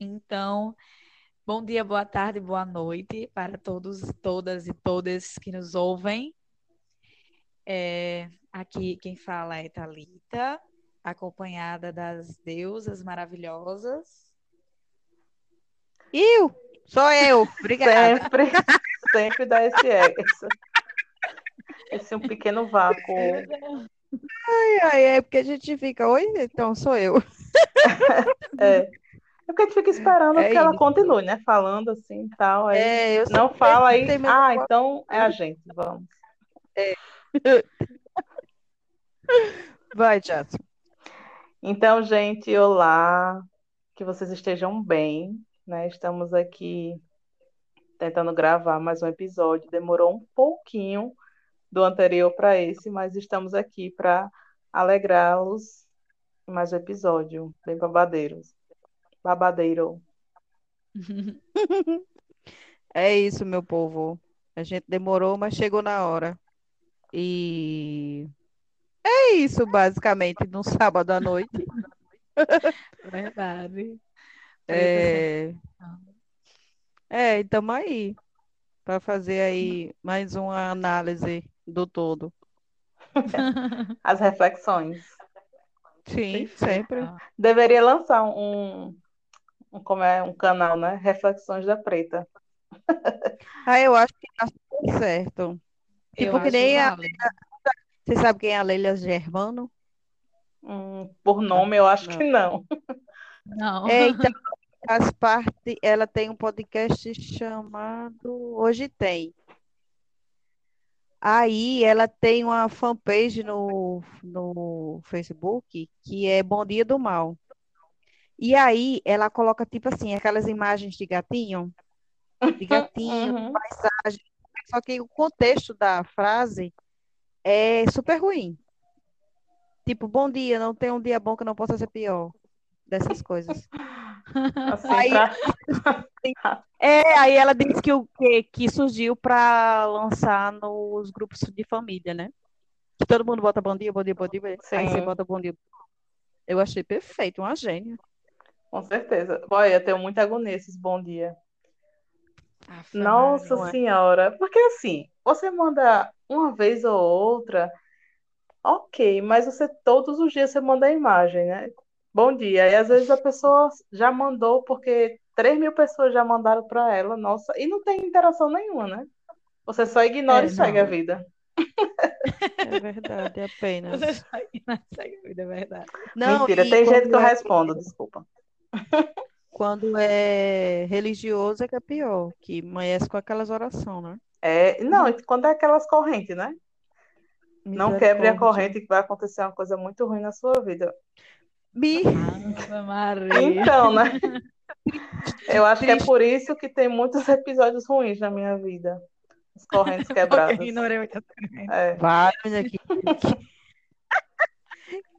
Então, bom dia, boa tarde, boa noite para todos, todas e todas que nos ouvem. É, aqui quem fala é Talita, acompanhada das deusas maravilhosas. Eu, sou eu, obrigada. Sempre, sempre dá esse, esse, esse um pequeno vácuo. Ai, ai, é porque a gente fica, oi, então sou eu. É. É porque a gente fica esperando é que ela continue, né? Falando assim e tal. Aí É, eu não fala aí. Ah, então é a gente, vamos. Vai, Jato. Então, gente, olá. Que vocês estejam bem, né? Estamos aqui tentando gravar mais um episódio. Demorou um pouquinho do anterior para esse, mas estamos aqui para alegrá-los em mais um episódio. Bem babadeiros. Babadeiro. É isso, meu povo. A gente demorou, mas chegou na hora. E é isso, basicamente, no sábado à noite. Verdade. É, é, estamos aí para fazer aí mais uma análise do todo. As reflexões. Sim, sempre. Deveria lançar um, como é, um canal, né? Reflexões da Preta. Ah, eu acho que tá super certo. Eu Tipo que nem a, válido. você sabe quem é a Leila Germano? Hum, por nome, eu acho Não. que não. Não. É, então, as partes, ela tem um podcast chamado Hoje Tem. Aí ela tem uma fanpage no, no Facebook que é Bom Dia do Mal. E aí ela coloca tipo assim, aquelas imagens de gatinho, de gatinho, Uhum. paisagem. Só que o contexto da frase é super ruim. Tipo, bom dia, não tem um dia bom que não possa ser pior. Dessas coisas. Assim, Aí- É, aí ela disse que o que, que surgiu para lançar nos grupos de família, né? Que todo mundo bota bom dia, bom dia, bom dia. Aí você Sim. bota bom dia. Eu achei perfeito, uma gênia. Com certeza. Olha, eu tenho muita agonia esses bom dia. Aff, Nossa não é? Senhora. Porque assim, você manda uma vez ou outra, ok, mas você todos os dias você manda a imagem, né? Bom dia. E às vezes a pessoa já mandou porque 3 mil pessoas já mandaram para ela, nossa, e não tem interação nenhuma, né? Você só ignora É, e segue a não. vida. É verdade, apenas. Você segue na segue, é verdade. Não, Mentira, e tem jeito que eu é- respondo, desculpa. Quando é religioso é que é pior, que amanhece com aquelas orações, né? É, não, quando é aquelas correntes, né? Não quebre a corrente que vai acontecer uma coisa muito ruim na sua vida. Maria. Então, né? Eu acho que é por isso que tem muitos episódios ruins na minha vida. As correntes quebradas. ignorei muitas. É. Vai, menina,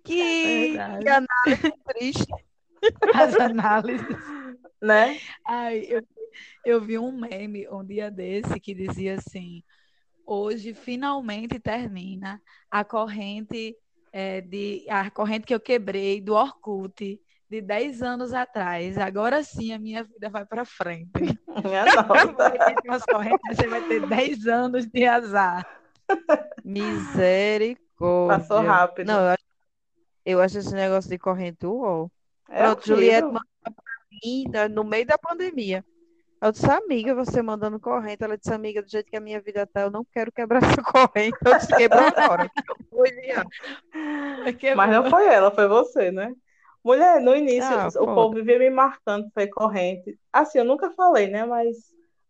que, Verdade. que análise triste. As análises. Né? Ai, eu, eu vi um meme um dia desse que dizia assim: hoje finalmente termina a corrente é, de a corrente que eu quebrei do Orkut de 10 anos atrás. Agora sim a minha vida vai para frente. Minha nossa. Umas correntes, você vai ter 10 anos de azar. Misericórdia. Passou rápido. Não, eu acho, eu acho esse negócio de corrente uau. É Pronto, Juliette mandou pra mim no meio da pandemia. Eu disse, amiga, você mandando corrente. Ela disse, amiga, do jeito que a minha vida tá, eu não quero quebrar essa corrente. Eu disse, quebrou agora. que vou enviar. Mas não foi ela, foi você, né? Mulher, no início, Ah, o foda. povo vivia me marcando, foi corrente. Assim, eu nunca falei, né? Mas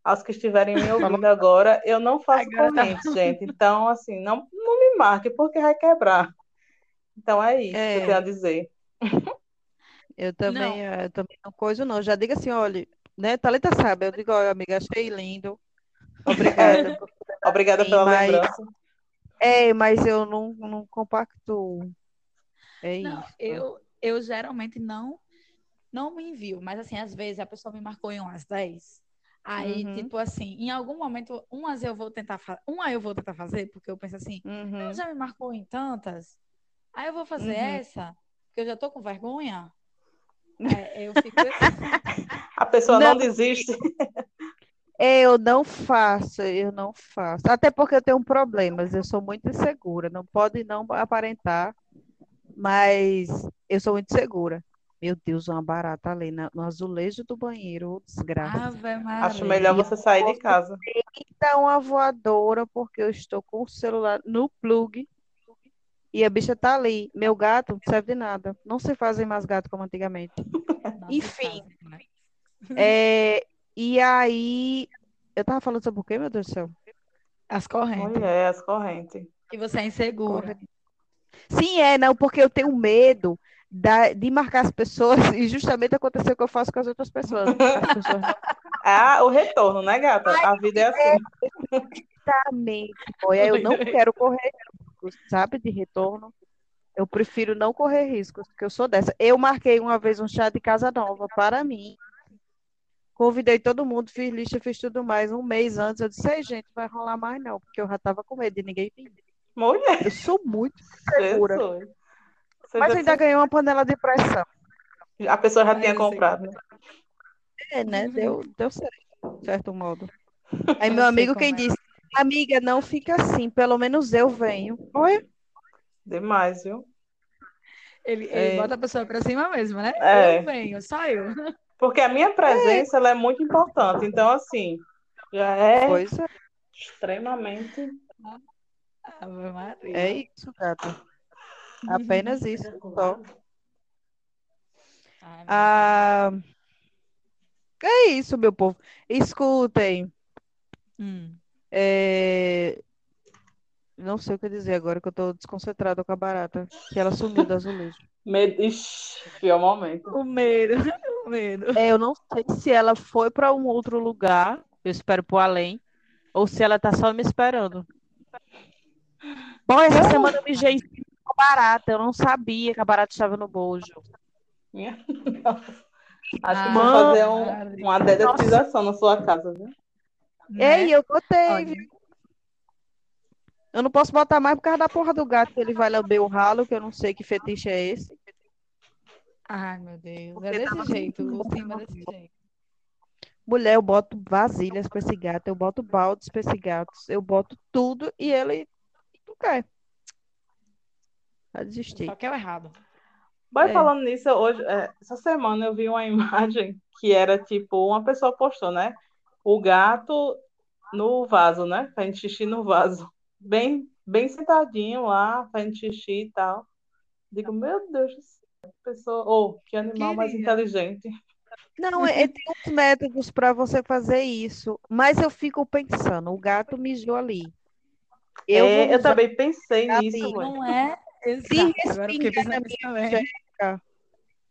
aos que estiverem me ouvindo agora, eu não faço Agora tá corrente, gente. Então, assim, não, não me marque, porque vai quebrar. Então é isso que É. eu tenho a dizer. Eu também, Não. eh, eu também não coisa não. Já diga assim, olha, né? Thalita sabe. Eu digo, olha, amiga, achei lindo. Obrigada. Obrigada Sim, pela mas- lembrança. É, mas eu não, não compactuo. É Não, isso. eu, eu geralmente não não me envio, mas assim, às vezes a pessoa me marcou em umas 10. Aí, Uhum. tipo assim, em algum momento, umas eu vou tentar fazer, uma eu vou tentar fazer, porque eu penso assim, Uhum. "Não, já me marcou em tantas, aí eu vou fazer Uhum. essa, porque eu já tô com vergonha. É, eu fico assim. pessoa não, Não. desiste. É, Eu não faço, eu não faço. Até porque eu tenho problemas, eu sou muito insegura. Não pode não aparentar, mas eu sou muito segura. Meu Deus, uma barata ali no azulejo do banheiro, desgraça. Ave Acho melhor você sair de casa. Dá uma voadora porque eu estou com o celular no plug e a bicha tá ali. Meu gato não serve de nada. Não se fazem mais gato como antigamente. Não Enfim. fazem mais. É, e aí, eu tava falando sobre o quê, meu Deus do céu? As correntes. Mulher, as correntes. Que você é insegura. Sim, é, não, porque eu tenho medo da- de marcar as pessoas e justamente aconteceu o que eu faço com as outras pessoas. As pessoas não Ah, o retorno, né, gata? A vida é assim. Exatamente, boy. Aí Eu não quero correr riscos, sabe, de retorno. Eu prefiro não correr riscos, porque eu sou dessa. Eu marquei uma vez um chá de casa nova para mim. Convidei todo mundo, fiz lista, fiz tudo mais. Um mês antes, eu disse, ei, gente, vai rolar mais não, porque eu já tava com medo de ninguém vir. Mulher, Eu sou muito segura. Mas ainda ganhei uma panela de pressão. A pessoa já Mas tinha comprado. né? É, né? Deu, deu certo, de certo modo. Aí Eu meu amigo quem é. disse, amiga, não fica assim, pelo menos eu venho. Olha, Demais, viu? Ele, ele É. bota a pessoa pra cima mesmo, né? É. Eu venho, só eu. Porque a minha presença ela é muito importante. Então, assim, já é pois é, extremamente. Ave Maria. é isso, gata. Apenas isso, só. Ah, é isso, meu povo. Escutem. Hum. É, Não sei o que dizer agora, que eu tô desconcentrada com a barata, que ela sumiu do azulejo. Medo... Ixi, pior momento. O medo, o medo. É, eu não sei se ela foi para um outro lugar, eu espero pro além, ou se ela tá só me esperando. Bom, essa Não. semana eu mijei em cima da barata, eu não sabia que a barata estava no bojo. Minha nossa. Acho que Ah, vou fazer um- uma dedetização na sua casa, viu? Né? Ei, eu botei, Olha, viu? Eu não posso botar mais por causa da porra do gato, que ele vai lamber o ralo, que eu não sei que fetiche é esse. Ai, meu Deus. Porque É desse tava jeito, muito o cima bom. desse jeito. Mulher, eu boto vasilhas pra esse gato, eu boto baldes pra esse gato, eu boto tudo e ele não quer. Vai desistir. Só que é o errado. Vai É. falando nisso, hoje, é, essa semana eu vi uma imagem que era tipo, uma pessoa postou, né? O gato no vaso, né? Fazendo xixi no vaso. Bem, bem sentadinho lá, fazendo xixi e tal. Digo, meu Deus do céu, pessoa, oh, que animal mais Queria. inteligente. Não, é, é- tem uns métodos para você fazer isso, mas eu fico pensando, o gato mijou ali. Eu É, eu também pensei ali. nisso, mãe. Não é se exato. Fiquei respingar na minha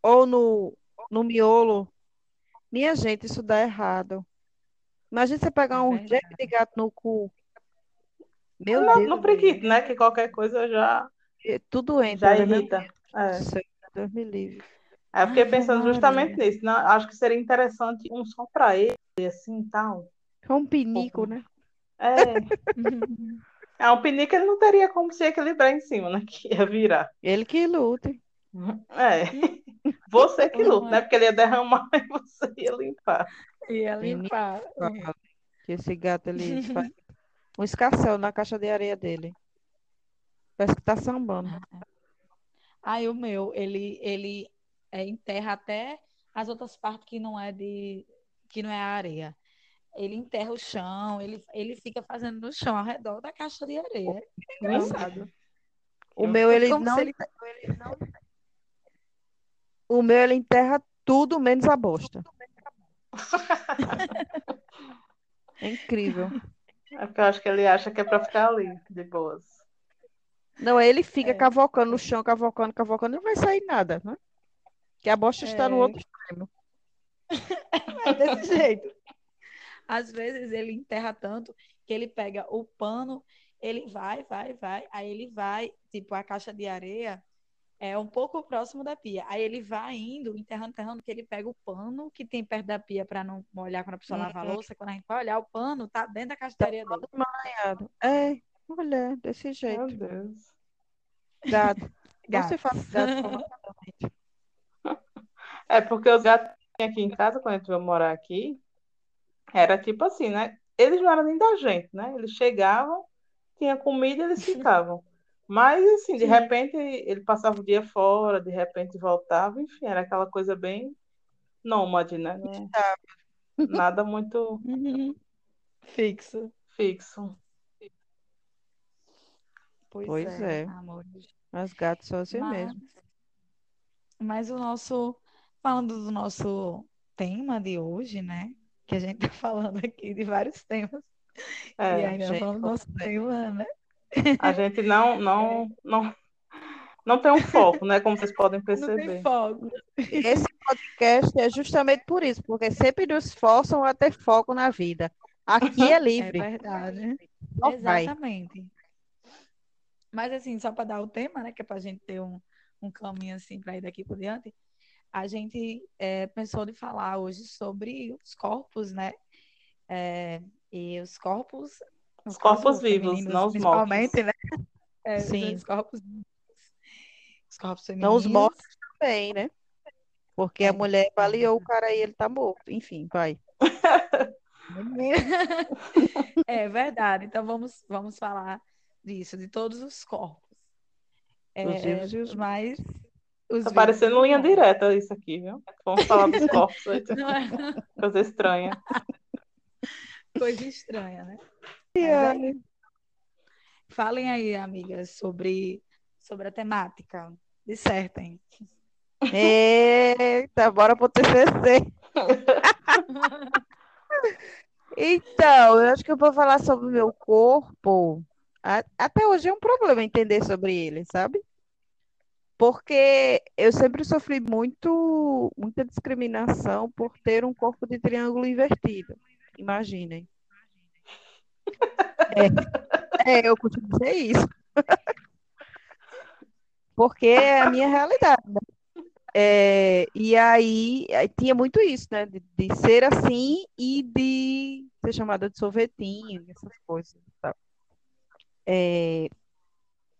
ou no, no miolo, minha gente, isso dá errado. Imagina você pegar É um jegue de gato no cu. Meu No, Deus, no preguiço, né? Que qualquer coisa já, é tudo entra, já né, irrita. É. Deus me livre. Aí eu fiquei Ave pensando justamente nisso. né? Acho que seria interessante um só para ele, assim, tal. É um pinico, né? É, é um pinico ele não teria como se equilibrar em cima, né? Que ia virar. Ele que lute. É. Você que Não luta, é. né? Porque ele ia derramar e você ia limpar. Menino. limpar. Que esse gato ele faz um escarcel na caixa de areia dele. Parece que tá sambando. Aí o meu, ele, ele é, enterra até as outras partes que não é de, que não é areia. Ele enterra o chão, ele, ele fica fazendo no chão ao redor da caixa de areia. É engraçado. O meu ele não, se ele- o meu ele enterra tudo menos a bosta. É incrível. É porque eu acho que ele acha que é pra ficar ali, de boas. Não, ele fica É. cavocando no chão, cavocando, cavocando, não vai sair nada, né? Que a bosta está no É. outro extremo. É desse jeito. Às vezes ele enterra tanto que ele pega o pano, ele vai, vai, vai, aí ele vai, tipo, a caixa de areia é um pouco próximo da pia. Aí ele vai indo, enterrando, enterrando, que ele pega o pano que tem perto da pia para não molhar quando a pessoa lava a louça. Quando a gente vai olhar, o pano tá dentro da caixa de areia dele. Emaranhado. É, mulher, desse Meu jeito. Deus. Gato. Se faz gato. É porque os gatos aqui em casa, quando a gente veio morar aqui, era tipo assim, né? Eles não eram nem da gente, né? Eles chegavam, tinha comida e eles ficavam. Mas, assim, de Sim. repente, ele passava o dia fora, de repente voltava, enfim, era aquela coisa bem nômade, né? Não- Nada muito Uhum. Fixo. fixo. Pois, Pois é, é. amores. Mas gatos são assim Mas, mesmo. mas o nosso, falando do nosso tema de hoje, né? Que a gente tá falando aqui de vários temas. E É, ainda não Gente, falamos do nosso tema, né? A gente não, não, não, não tem um foco, né? Como vocês podem Não tem perceber. foco. esse podcast é justamente por isso, porque sempre nos forçam a ter foco na vida. Aqui é É livre, verdade. só vai. Exatamente. Mas assim, só para dar o tema, né? Que é para a gente ter um, um caminho assim para ir daqui por diante, a gente é, pensou de falar hoje sobre os corpos, né? É, e os corpos, Os corpos vivos, femininos, não os principalmente, né? É, Sim. os corpos, os corpos Não os femininos. mortos também, né? Porque a mulher é. baleou o cara e ele tá morto. Enfim, vai. É verdade. Então vamos, vamos falar disso, de todos os corpos. Os É, vivos e os mas os Tá parecendo os linha mortos. direta isso aqui, viu? Vamos falar dos corpos, Não é coisa estranha. coisa estranha, né? Aí, Falem aí, amigas, sobre, sobre a temática. Dissertem. Eita, bora pro TCC. Então, eu acho que eu vou falar sobre o meu corpo. Até hoje é um problema entender sobre ele, sabe? Porque eu sempre sofri muito, muita discriminação por ter um corpo de triângulo invertido. Imaginem. É, eu costumo dizer isso. Porque é a minha realidade, né? É, e aí, aí tinha muito isso, né? De, de ser assim e de ser chamada de sorvetinho, essas coisas. Tá? É,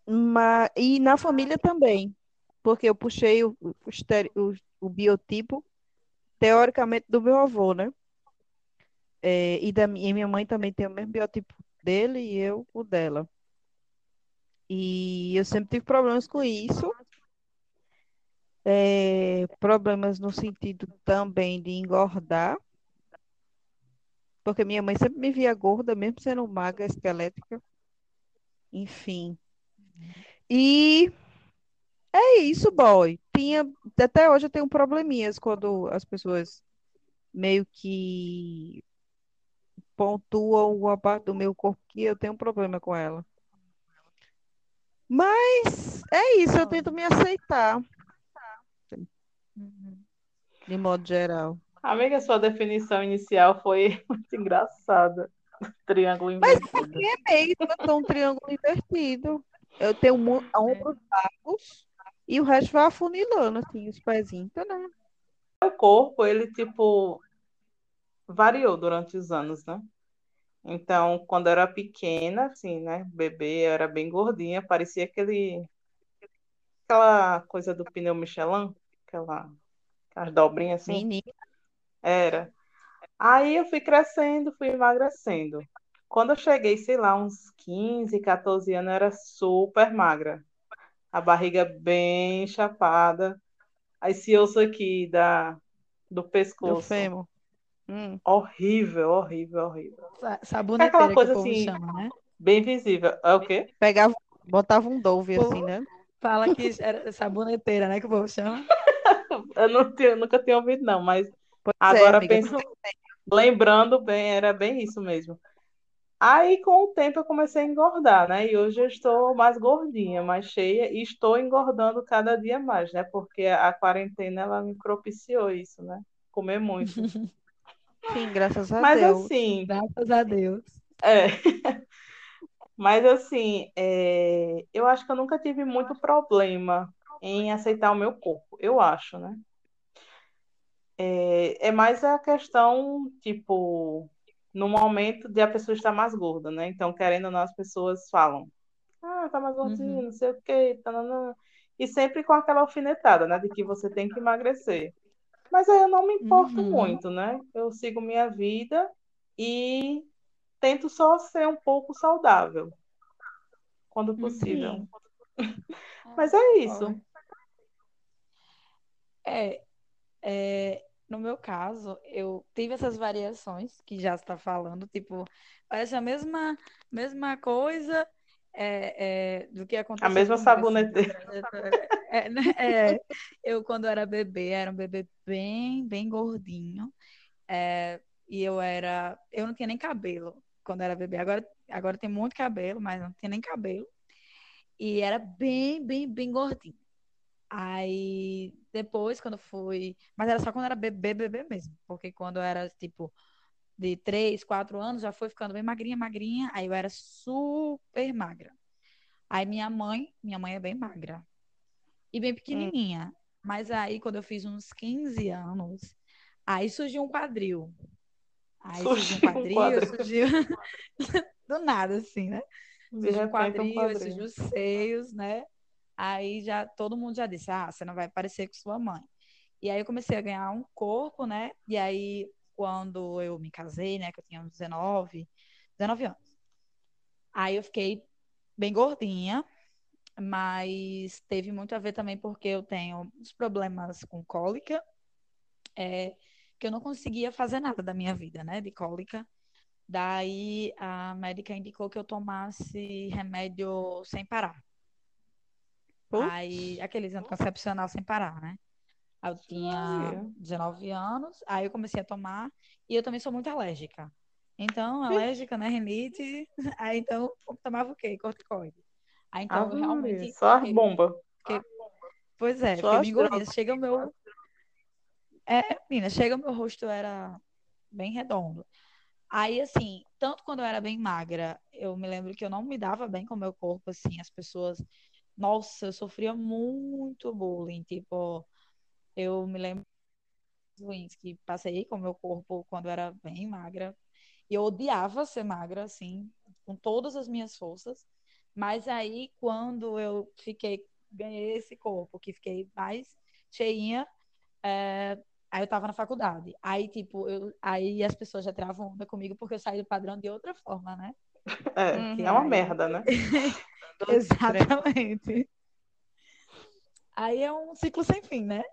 ma- e na família também, porque eu puxei o, o, o- o biotipo, teoricamente, do meu avô, né? É, e, da, e minha mãe também tem o mesmo biotipo dele e eu o dela. E eu sempre tive problemas com isso. É, problemas no sentido também de engordar, porque minha mãe sempre me via gorda, mesmo sendo magra, esquelética, enfim. E é isso, boy. Tinha, até hoje eu tenho probleminhas quando as pessoas meio que pontuam uma parte do meu corpo que eu tenho um problema com ela. Mas é isso, eu tento me aceitar, Uhum. de modo geral. Amiga, sua definição inicial foi muito engraçada. Triângulo Mas invertido. porque é mesmo, eu sou um triângulo invertido. Eu tenho ombros largos e o resto vai afunilando, assim, os pezinhos, tá, né? O corpo, ele, tipo, variou durante os anos, né? Então, quando eu era pequena, assim, né? Bebê, eu era bem gordinha, parecia aquele, aquela coisa do pneu Michelin, aquela, aquelas dobrinhas assim. Menina, Era. Aí eu fui crescendo, fui emagrecendo. Quando eu cheguei, sei lá, uns 15, 14 anos, eu era super magra. A barriga bem chapada. Aí esse osso aqui da, do do pescoço. fêmur. Hum, Horrível, horrível, horrível. Sa- É aquela Saboneteira que coisa o povo assim, chama, né? bem visível. É o quê? pegava, botava um Dove Pô. assim, né? Fala que era saboneteira, né? Que o povo chama. Eu não tinha, nunca tinha ouvido, não, mas Pois é, agora amiga. pensando, lembrando bem, era bem isso mesmo. Aí, com o tempo, eu comecei a engordar, né? E hoje eu estou mais gordinha, mais cheia, e estou engordando cada dia mais, né? Porque a quarentena, ela me propiciou isso, né? Comer muito. Sim, graças a Mas Deus. assim, Graças a Deus. é. Mas assim, é, eu acho que eu nunca tive muito problema em aceitar o meu corpo, eu acho, né? É, é mais a questão, tipo, no momento de a pessoa estar mais gorda, né? Então, querendo ou não, as pessoas falam, ah, tá mais gordinha, Uhum. não sei o quê, tananã. E sempre com aquela alfinetada, né? De que você tem que emagrecer. Mas aí eu não me importo Uhum. muito, né? Eu sigo minha vida e tento só ser um pouco saudável, quando possível. Sim. Mas é isso. É, é, no meu caso, eu tive essas variações que já está falando, tipo, parece a mesma, mesma coisa é, é, do que A aconteceu mesma assim, na saboneteira. trajetória. É, né, é, eu, quando era bebê, era um bebê bem, bem gordinho, é, e eu era, eu não tinha nem cabelo quando era bebê. Agora, agora tem muito cabelo, mas não tinha nem cabelo. E era bem, bem, bem gordinho. Aí depois, quando fui. Mas era só quando era bebê, bebê mesmo. Porque quando era tipo de 3, 4 anos, já foi ficando bem magrinha, magrinha. Aí eu era super magra. Aí minha mãe, minha mãe é bem magra. E bem Hum. pequenininha. Mas aí, quando eu fiz uns 15 anos, aí surgiu um quadril. Aí surgiu um Surgiu um quadril, quadril. surgiu do nada, assim, né? Surgiu um repente, um quadril, aí quadril. surgiu os seios, né? Aí já todo mundo já disse: Ah, você não vai parecer com sua mãe. E aí eu comecei a ganhar um corpo, né? E aí, quando eu me casei, né? Que eu tinha uns 19, 19 anos. Aí eu fiquei bem gordinha, mas teve muito a ver também porque eu tenho uns problemas com cólica, é, que eu não conseguia fazer nada da minha vida, né? De cólica. Daí a médica indicou que eu tomasse remédio sem parar. Putz. Aí, aqueles anticoncepcional sem parar, né? Aí Eu tinha Olha. 19 anos, aí eu comecei a tomar, e eu também sou muito alérgica. Então, alérgica, né? Rinite, aí então eu tomava o quê? Corticoide. Aí então eu Ave realmente só as bombas. pois é, Só bem gordinha. drogas. Chega o meu, é, menina, chega o meu rosto era bem redondo. Aí, assim, tanto quando eu era bem magra, eu me lembro que eu não me dava bem com o meu corpo, assim, as pessoas, nossa, eu sofria muito bullying, tipo, eu me lembro ruins que passei com o meu corpo quando eu era bem magra. E eu odiava ser magra, assim, com todas as minhas forças. Mas aí, quando eu fiquei, ganhei esse corpo, que fiquei mais cheinha, é, aí eu tava na faculdade. Aí, tipo, eu, aí as pessoas já tiravam onda comigo porque eu saí do padrão de outra forma, né? É, Porque é uma aí. merda, né? Exatamente. Aí é um ciclo sem fim, né?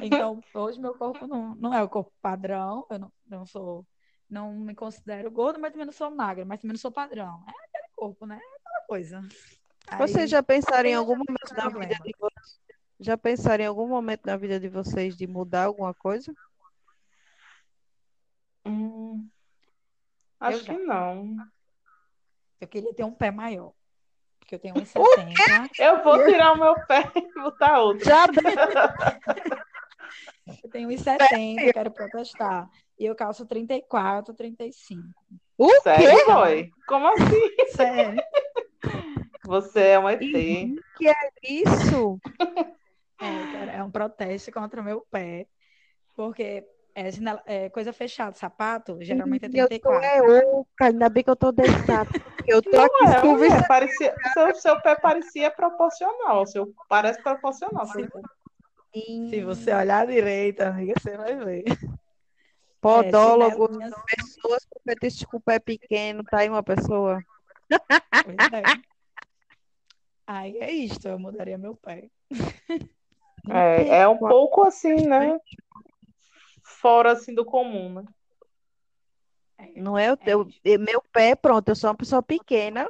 Então, hoje meu corpo não, não é o corpo padrão, eu não, não sou, não me considero gorda, mas também não sou magra, mas também não sou padrão. É aquele corpo, né? É aquela coisa. Vocês já pensaram em algum momento da vida de vocês? Já pensaram em algum momento da vida de vocês de mudar alguma coisa? Hum, Eu acho que já. não. Eu queria ter um pé maior, porque eu tenho 1,70. Eu vou tirar o meu pé e botar outro. Já deu. Eu tenho 1,70, eu quero protestar. E eu calço 34, 35. O quê? Sério, boy? Como assim? Sério. Você é um ET. Ih, Que é isso? É, é um protesto contra o meu pé, porque é, é, coisa fechada, sapato, geralmente é Ih, Eu tô 34. é oca, ainda bem que eu tô deitada. Eu tô aqui É, conversando. parecia, seu, seu pé parecia proporcional. Seu, parece proporcional. Seu pé. Se você olhar direito, amiga, você vai ver. É, Podólogos, chinelinhas, pessoas com fetiche com pé pequeno, tá aí uma pessoa. pois é. Aí é isto, eu mudaria meu pé. É, é um pouco assim, né? Fora assim do comum, né? É, Não é o é teu, e meu pé, pronto, eu sou uma pessoa pequena,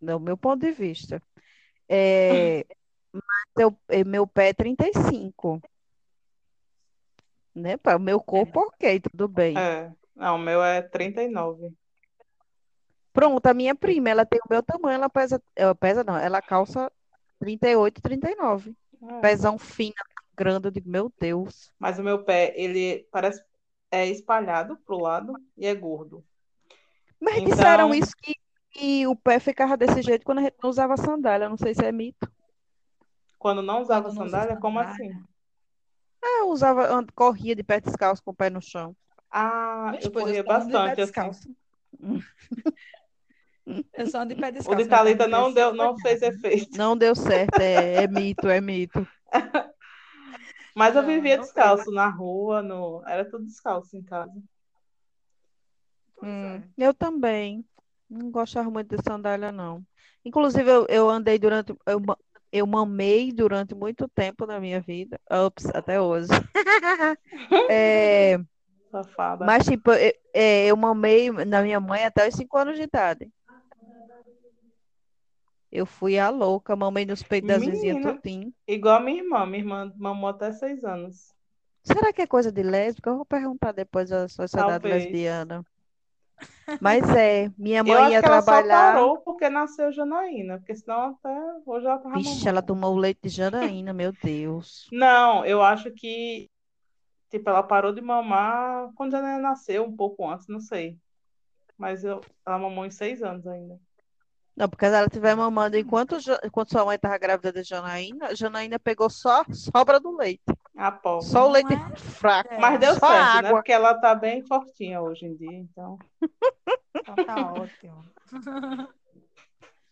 do meu ponto de vista. É, eu, é, meu pé é 35, né? Para o meu corpo, ok, tudo bem. É. Não, o meu é 39. Pronto, a minha prima, ela tem o meu tamanho, ela pesa, ela pesa não, ela calça 38, 39. É. Pezão fino, grande, eu digo, meu Deus. Mas o meu pé, ele parece é espalhado pro lado e é gordo. Mas Então- disseram isso que, que o pé ficava desse jeito quando a gente não usava sandália, não sei se é mito. Quando não usava Quando não sandália, como sandália. assim? Ah, eu usava, corria de pé descalço com o pé no chão. Ah, eu corria ando de pé bastante assim. descalço. Eu só ando de pé O descalço. de meu pé Thalita não não deu, não fez efeito. Não deu certo, é, é mito, é mito. Mas eu Não, vivia não descalço na rua, no... era tudo descalço em casa. Hum, é. eu também. Não gostava muito de sandália, não. Inclusive, eu, eu andei durante. Eu, eu mamei durante muito tempo na minha vida. Ops, até hoje. É, Safada. mas, tipo, eu, é, eu mamei na minha mãe até os 5 anos de idade. Eu fui a louca, mamei nos peitos das vizinhas tudinho. igual a minha irmã. Minha irmã mamou até seis anos. Será que é coisa de lésbica? Eu vou perguntar depois da sociedade Talvez. lesbiana. Mas é, minha mãe ia que ela só trabalhar. parou porque nasceu Janaína, porque senão até hoje ela tava Vixe, ela mamando. tomou o leite de Janaína, meu Deus. Não, eu acho que, tipo, ela parou de mamar quando Janaína nasceu, um pouco antes, não sei. Mas eu, ela mamou em seis anos ainda. Não, porque se ela estiver mamando enquanto, enquanto sua mãe estava grávida de Janaína, Janaína pegou só a sobra do leite. A pobre. Só o leite é? fraco. Mas É. deu Só certo, né? água. Porque ela tá bem fortinha hoje em dia, então. Então tá ótimo.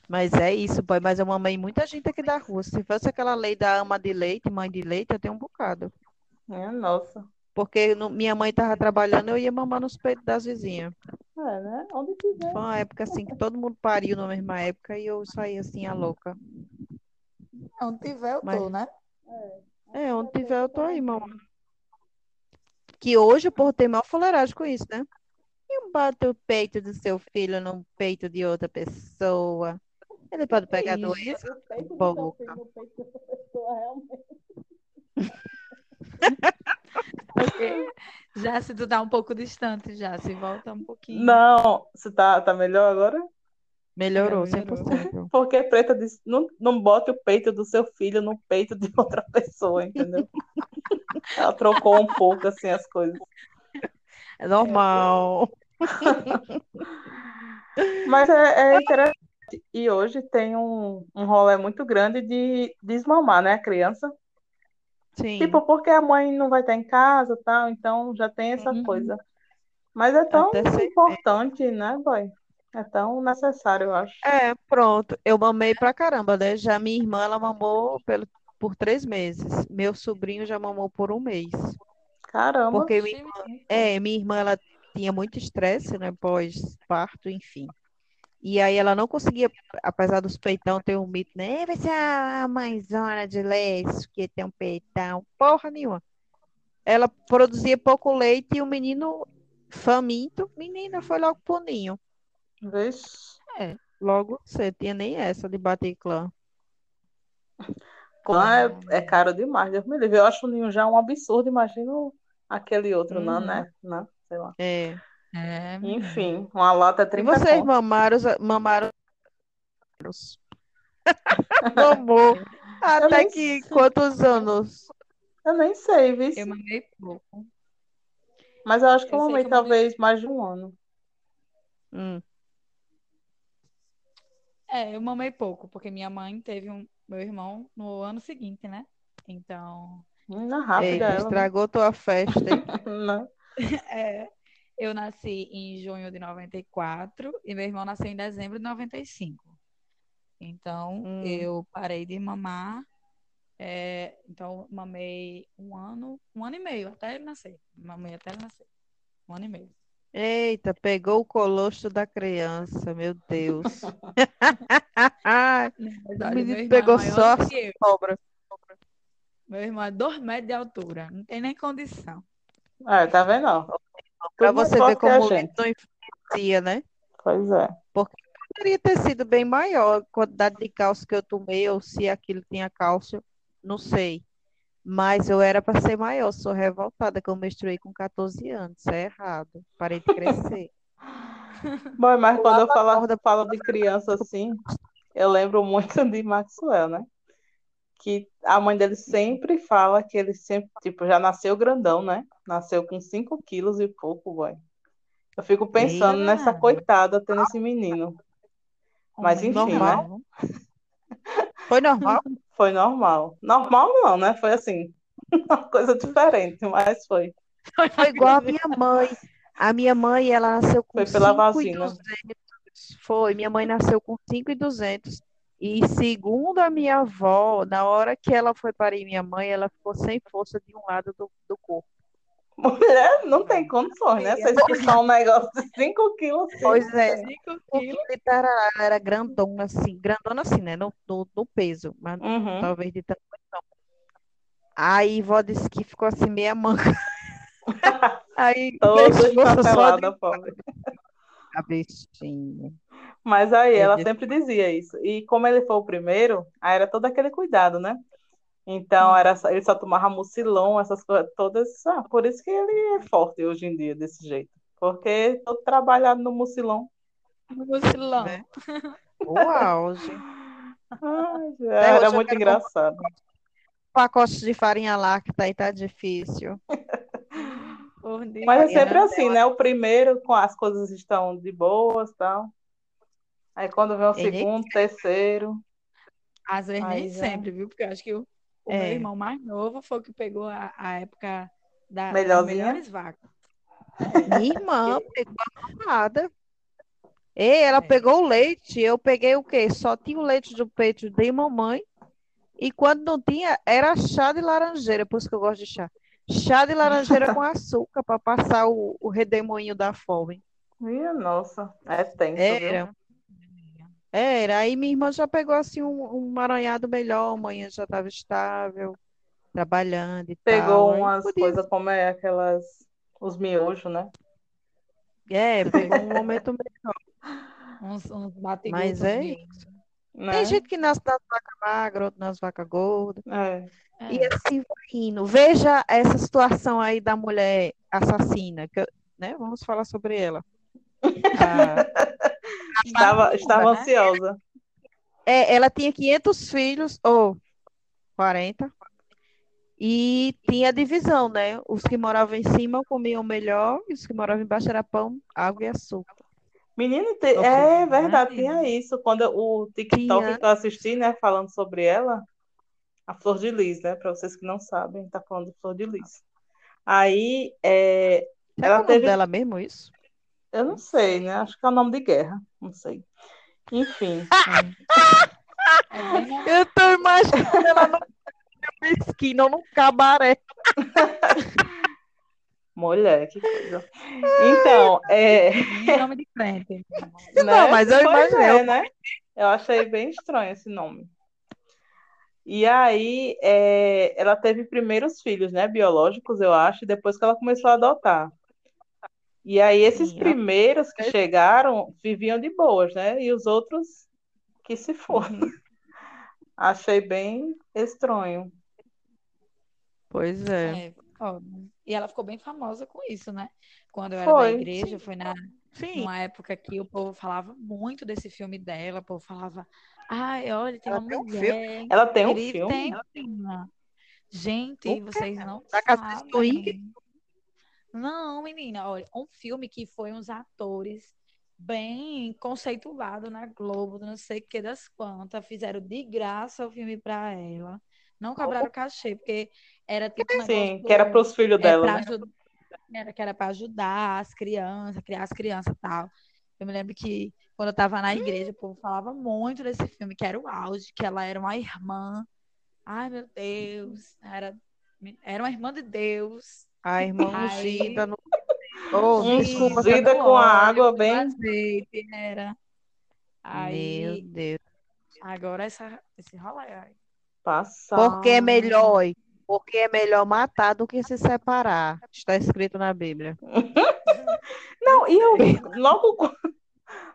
Mas é isso, boy. Mas eu mamei muita gente aqui da rua. Se fosse aquela lei da ama de leite, mãe de leite, eu tenho um bocado. É, nossa. Porque no- minha mãe estava trabalhando, eu ia mamar nos peitos das vizinhas. É, né? Onde tiver. Foi uma época assim que todo mundo pariu na mesma época e eu saí assim, a louca. Onde tiver, eu Mas- tô, né? É, onde tiver, eu tô aí, mamãe. Que hoje o povo tem maior fuleiragem com isso, né? E bota o peito do seu filho no peito de outra pessoa. Ele pode pegar Isso. doença. O peito do Boca. seu filho, peito da pessoa, realmente. Porque já se tu tá um pouco distante, já se volta um pouquinho. Não, você tá, tá melhor agora? Melhorou, Já melhorou. 100%. Porque Preta disse, não, não bote o peito do seu filho no peito de outra pessoa, entendeu? Ela trocou um pouco assim as coisas. É normal. Mas é, é interessante. E hoje tem um, um rolê muito grande de desmamar, né, a criança? Sim. Tipo, porque a mãe não vai estar em casa e tal, então já tem essa Uhum. coisa. Mas é tão importante, né, boy? É tão necessário, eu acho. É, pronto. Eu mamei pra caramba, né? Já minha irmã, ela mamou pelo, por três meses. Meu sobrinho já mamou por um mês. Caramba. Porque minha Sim, É, minha irmã, ela tinha muito estresse, né, pós-parto, enfim. E aí ela não conseguia, apesar dos peitão ter um mito, né? Vai ser a mãezona de leite, que tem um peitão. Porra nenhuma. Ela produzia pouco leite e o menino faminto, menina, foi logo pro ninho. Vixe. Logo cedo, tinha nem essa de bater clã. Clã é, é caro demais, Deus me livre. Eu acho o ninho já um absurdo, imagino aquele outro, não, Uhum. né? Não, sei lá. É. É. Enfim, uma lata é E 30 vocês conto. mamaram, mamaram. Mamou. Até que sei. quantos anos? Eu nem sei, viu? Eu mamei pouco. Mas eu acho que eu eu mamei- talvez mais de um ano. Hum. É, eu mamei pouco, porque minha mãe teve um, meu irmão no ano seguinte, né? Então, Menina rápida né? estragou tua festa, hein? Não. é, eu nasci em junho de 94 e meu irmão nasceu em dezembro de 95. Então, Hum. eu parei de mamar. é, então, mamei um ano, um ano e meio, até ele nascer. Mamei até ele nascer. Um ano e meio. Eita, pegou o colostro da criança, meu Deus. O menino é pegou só. Cobra. Meu irmão é dois metros de altura. Não tem nem condição. É, tá vendo? mais você ver como não influencia, né? Pois é. Poderia ter sido bem maior a quantidade de cálcio que eu tomei, ou se aquilo tinha cálcio, não sei. Mas eu era para ser maior, sou revoltada que eu menstruei com 14 anos, isso é errado. Parei de crescer. Bom, mas quando eu falo, falo de criança assim, eu lembro muito de Maxwell, né? Que a mãe dele sempre fala que ele sempre, tipo, já nasceu grandão, né? Nasceu com 5 quilos e pouco, boy. Eu fico pensando Eita. nessa coitada tendo esse menino. Mas enfim, Normal. né? Foi normal? Foi normal. Normal não, né? Foi assim, uma coisa diferente, mas foi. Foi igual a minha mãe. A minha mãe, ela nasceu com Foi pela 5 e vagina. 200. Foi, minha mãe nasceu com 5 e 200. E segundo a minha avó, na hora que ela foi parir minha mãe, ela ficou sem força de um lado do, do corpo. Mulher, não tem condições, né? Você expulsar um negócio de 5 quilos. Pois é, 5 porque quilos. era, era grandona assim, grandona assim, né? No, no, no peso, mas Uhum. talvez de tamanho não. Aí vó disse que ficou assim meia manca. Aí de esfacelada, pobre. a bichinha. Mas aí ela sempre dizia isso. E como ele foi o primeiro, aí era todo aquele cuidado, né? Então era só- ele só tomava mucilon, essas coisas todas. Ah, por isso que ele é forte hoje em dia, desse jeito. Porque todo trabalhado no mucilon. No mochilão. Né? O auge. Ai, era muito engraçado. Pacote de farinha láctea aí tá difícil. Mas é sempre assim, né? O primeiro, com as coisas estão de boas, tal. Aí quando vem o segundo, terceiro, Às vezes Aí nem já- sempre, viu? Porque eu acho que o, o meu É. irmão mais novo foi o que pegou a, a época da, das Melhorzinha? melhores vacas. Minha irmã pegou a mamada. Ei, ela É. pegou o leite. Eu peguei o quê? Só tinha o leite do peito de mamãe. E quando não tinha, era chá de laranjeira, por isso que eu gosto de chá. Chá de laranjeira com açúcar para passar o, o redemoinho da fome. Minha nossa, é tenso, viu? Era. Aí minha irmã já pegou assim um, um maranhado melhor, amanhã já estava estável, trabalhando e Pegou tal. Aí umas podia- coisas como é aquelas, os miojos, né? É, pegou um momento melhor. Uns, uns Mas é bate-gocos. Né? Tem gente que nasce nas vacas magras, outro nas vacas gordas. É. É. E assim vai indo. Veja essa situação aí da mulher assassina, que, eu- né? Vamos falar sobre ela. Ah, Estava, estava né? ansiosa. é, ela tinha 500 filhos, ou 40, e tinha divisão, né? Os que moravam em cima comiam melhor, e os que moravam embaixo era pão, água e açúcar. Menina, te- é verdade, Ai. tinha isso. Quando o TikTok Tinha. que eu assisti, né, falando sobre ela, a Flor de Lis, né? Para vocês que não sabem, tá falando de Flor de Lis. Aí, é, Será Ela é o nome teve- dela mesmo isso? eu não sei, né? Acho que é o nome de guerra, não sei. Enfim, É na- Eu tô imaginando ela no esquina ou num cabaré. mulher, que coisa. Então, é, nome de frente. né? Não, mas eu Pois imaginei, é, eu- né? Eu achei bem estranho esse nome. E aí, é, ela teve primeiros filhos, né, biológicos, eu acho, depois que ela começou a adotar. E aí, esses Sim, primeiros que chegaram viviam de boas, né? E os outros que se foram. Achei bem estranho. Pois é. É, ó, e ela ficou bem famosa com isso, né? Quando eu era da Foi, igreja, foi na, Sim, numa época que o povo falava muito desse filme dela, o povo falava, ai, olha, tem Ela uma tem um mulher Ela tem um incrível." filme? Tem, menina. Gente, O quê? vocês não Da Casa de Swing? Não, menina, olha, um filme que foi uns atores bem conceituados na Globo, não sei o que das quantas, fizeram de graça o filme pra ela. Não cobraram cachê, porque era tipo um Sim, que era para os filhos é, dela, pra né? ajudar, era, que era para ajudar as crianças, criar as crianças e tal. Eu me lembro que quando eu tava na igreja, o povo falava muito desse filme, que era o auge, que ela era uma irmã. Ai, meu Deus, era, era uma irmã de Deus. A irmã Aí- ungida no. Oh, desculpa, Ungida no com a óleo, água bem- azeite, era. Meu Aí, Deus. agora essa, esse rolê aí. Passada. Porque é melhor, porque é melhor matar do que se separar. Está escrito na Bíblia. Não, e eu logo,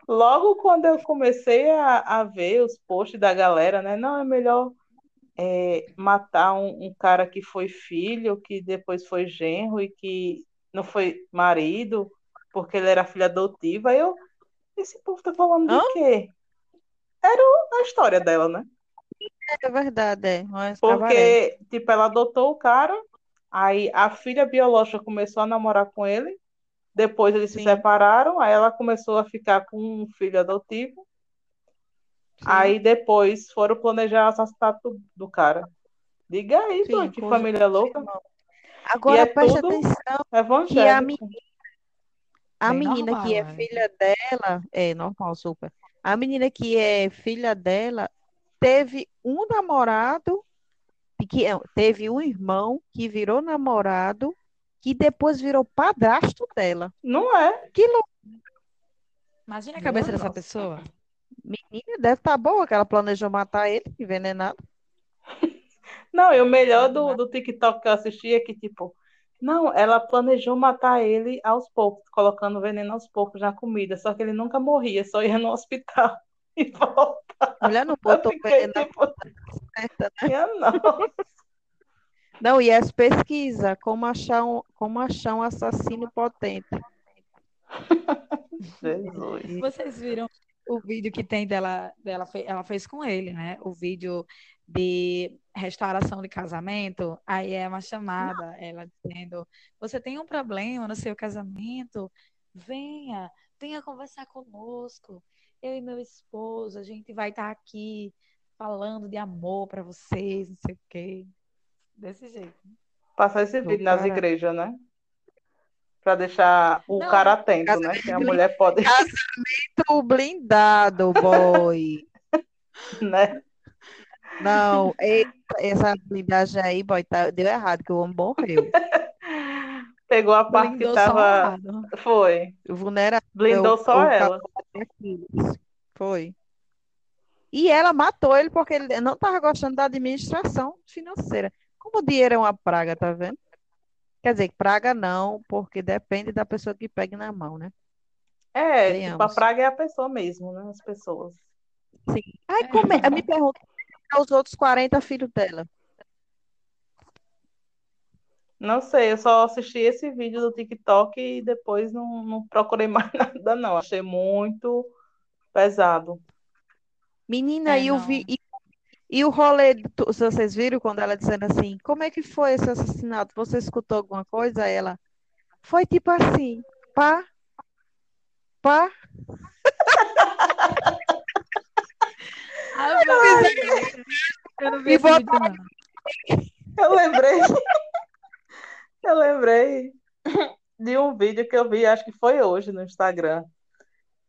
logo quando eu comecei a, a ver os posts da galera, né? Não, é melhor é, matar um, um cara que foi filho, que depois foi genro e que não foi marido, porque ele era filho adotivo. Aí eu, esse povo tá falando de Hã? quê? Era a história dela, né? É verdade, é. Mas. Porque, tipo, ela adotou o cara, aí a filha biológica começou a namorar com ele, depois eles se Sim. separaram, aí ela começou a ficar com um filho adotivo, Sim. aí depois foram planejar o assassinato do, cara. Diga aí, Sim, que família louca, Agora é preste atenção, evangélico. a Bem menina que é normal, é. filha dela, é normal, super. A menina que é filha dela teve um namorado, que é, teve um irmão que virou namorado, que depois virou padrasto dela. Não é? Que louco. Imagina a cabeça Nossa. dessa pessoa. Menina, deve estar boa, que ela planejou matar ele, envenenado. Não, e o melhor do, do TikTok que eu assisti é que, tipo, não, ela planejou matar ele aos poucos, colocando veneno aos poucos na comida, só que ele nunca morria, só ia no hospital e volta. Mulher não Eu botou veneno tipo, certa, né? minha nossa, Não, e as pesquisas, como achar um, como achar um assassino potente. Jesus. Vocês viram o vídeo que tem dela, dela ela fez com ele, né? O vídeo de restauração de casamento. Aí é uma chamada, ela dizendo: Você tem um problema no seu casamento? Venha, venha conversar conosco. Eu e meu esposo, a gente vai estar aqui falando de amor para vocês, não sei o quê. Desse jeito. Passar esse vídeo nas igrejas, né? Pra deixar o Não, cara atento, né? Que a mulher pode, Tu blindado, boy. né? Não, essa blindagem aí, boy, tá, deu errado, que o homem morreu. Pegou a parte que Blindou um tava. Foi. Vulnerável. Blindou só ela. Aquiles. Foi. E ela matou ele porque ele não estava gostando da administração financeira. Como o dinheiro é uma praga, tá vendo? Quer dizer, praga não, porque depende da pessoa que pegue na mão, né? É, tipo, a praga é a pessoa mesmo, né? As pessoas. Sim. Aí como é? Eu me pergunto, quem é os outros 40 filhos dela? Não sei, eu só assisti esse vídeo do TikTok e depois não, não procurei mais nada, não. Achei muito pesado. Menina, É, e o, não. vi, e, e o rolê, vocês viram quando ela dizendo assim, como é que foi esse assassinato? Você escutou alguma coisa? Ela, foi tipo assim, pá, pá, eu não vi, E. Eu lembrei, eu lembrei de um vídeo que eu vi, acho que foi hoje no Instagram.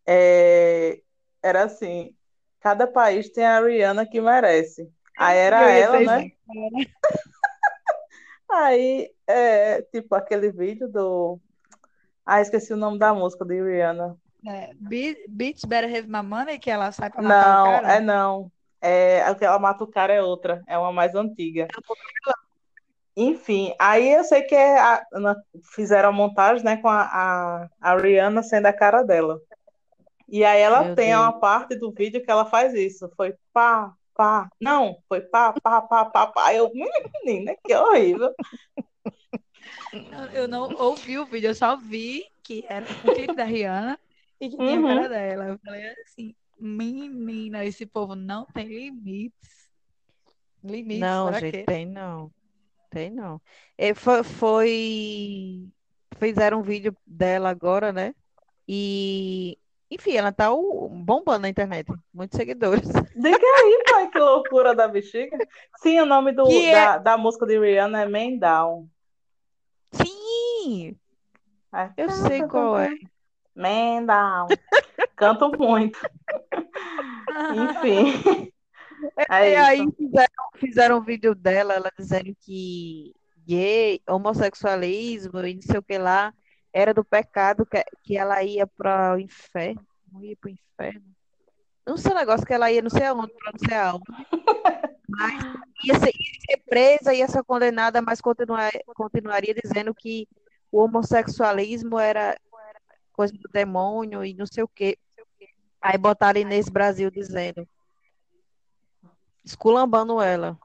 É, era assim, cada país tem a Rihanna que merece. Aí era ela, né? isso. Aí, é, tipo, aquele vídeo do... Ah, esqueci o nome da música de Rihanna. É, Be- Bitch Better Have My Money, que ela sai pra matar o Não, cara. é não. É, a que ela mata o cara é outra, é uma mais antiga. Enfim, aí eu sei que é a- na- fizeram a montagem, né, com a, a, a Rihanna sendo a cara dela. E aí ela Meu tem Deus. uma parte do vídeo que ela faz isso. Foi pá, pá. Não, foi pá, pá, pá, pá, pá. Eu, menina, que horrível. Eu, não ouvi o vídeo, eu só vi que era um clipe da Rihanna e que tinha a Uhum. cara dela. Eu falei assim, menina, esse povo não tem limites. Limites Não, gente, quê? tem não. Tem não. É, foi, foi- Fizeram um vídeo dela agora, né? E, enfim, ela tá o- bombando na internet. Muitos seguidores. Diga aí, pai, que loucura da bexiga. Sim, o nome do, Que é- da, da música de Rihanna é Man Down. Sim! É. Eu sei qual é. Man Down. Canto muito. Enfim. É E aí isso. fizeram, fizeram um vídeo dela, ela dizendo que gay, homossexualismo e não sei o que lá, era do pecado que, que ela ia para o inferno. Não ia para o inferno. Não sei o negócio que ela ia não sei aonde, para não sei aonde. Mas ia ser, ia ser presa, ia ser condenada, mas continuar, continuaria dizendo que o homossexualismo era coisa do demônio e não sei o quê. Aí botaram Inês Brasil dizendo, esculambando ela.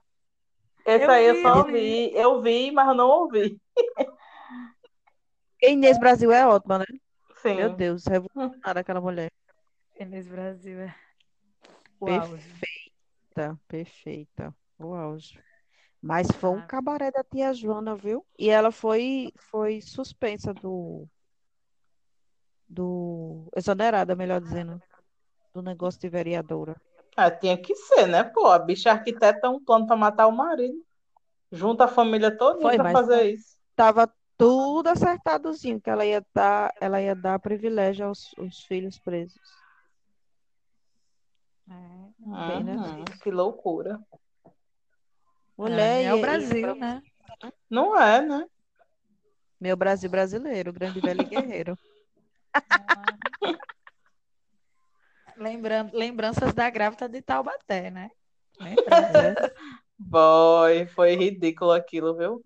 Esse Eu aí eu vi, só eu vi. Eu vi, mas não ouvi. Inês Brasil é ótima, né? Sim. Meu Deus, revolucionária aquela mulher. Inês Brasil é o Perfe- auge. Perfeita, perfeita. O auge. Mas foi um Ah. cabaré da tia Joana, viu? E ela foi, foi suspensa do, do, exonerada, melhor dizendo, do negócio de vereadora. É, tinha que ser, né? Pô, a bicha arquiteta é um plano pra matar o marido. Junta a família toda Foi, pra mas fazer isso. Tava tudo acertadozinho, que ela ia dar, ela ia dar privilégio aos, aos filhos presos. É, Uhum, que loucura. Mulher, é, é o Brasil, e- né? Não é, né? Meu Brasil brasileiro, grande velho guerreiro. Lembrando, lembranças da grávida de Taubaté, né? Lembranças. Boy, foi ridículo aquilo, viu?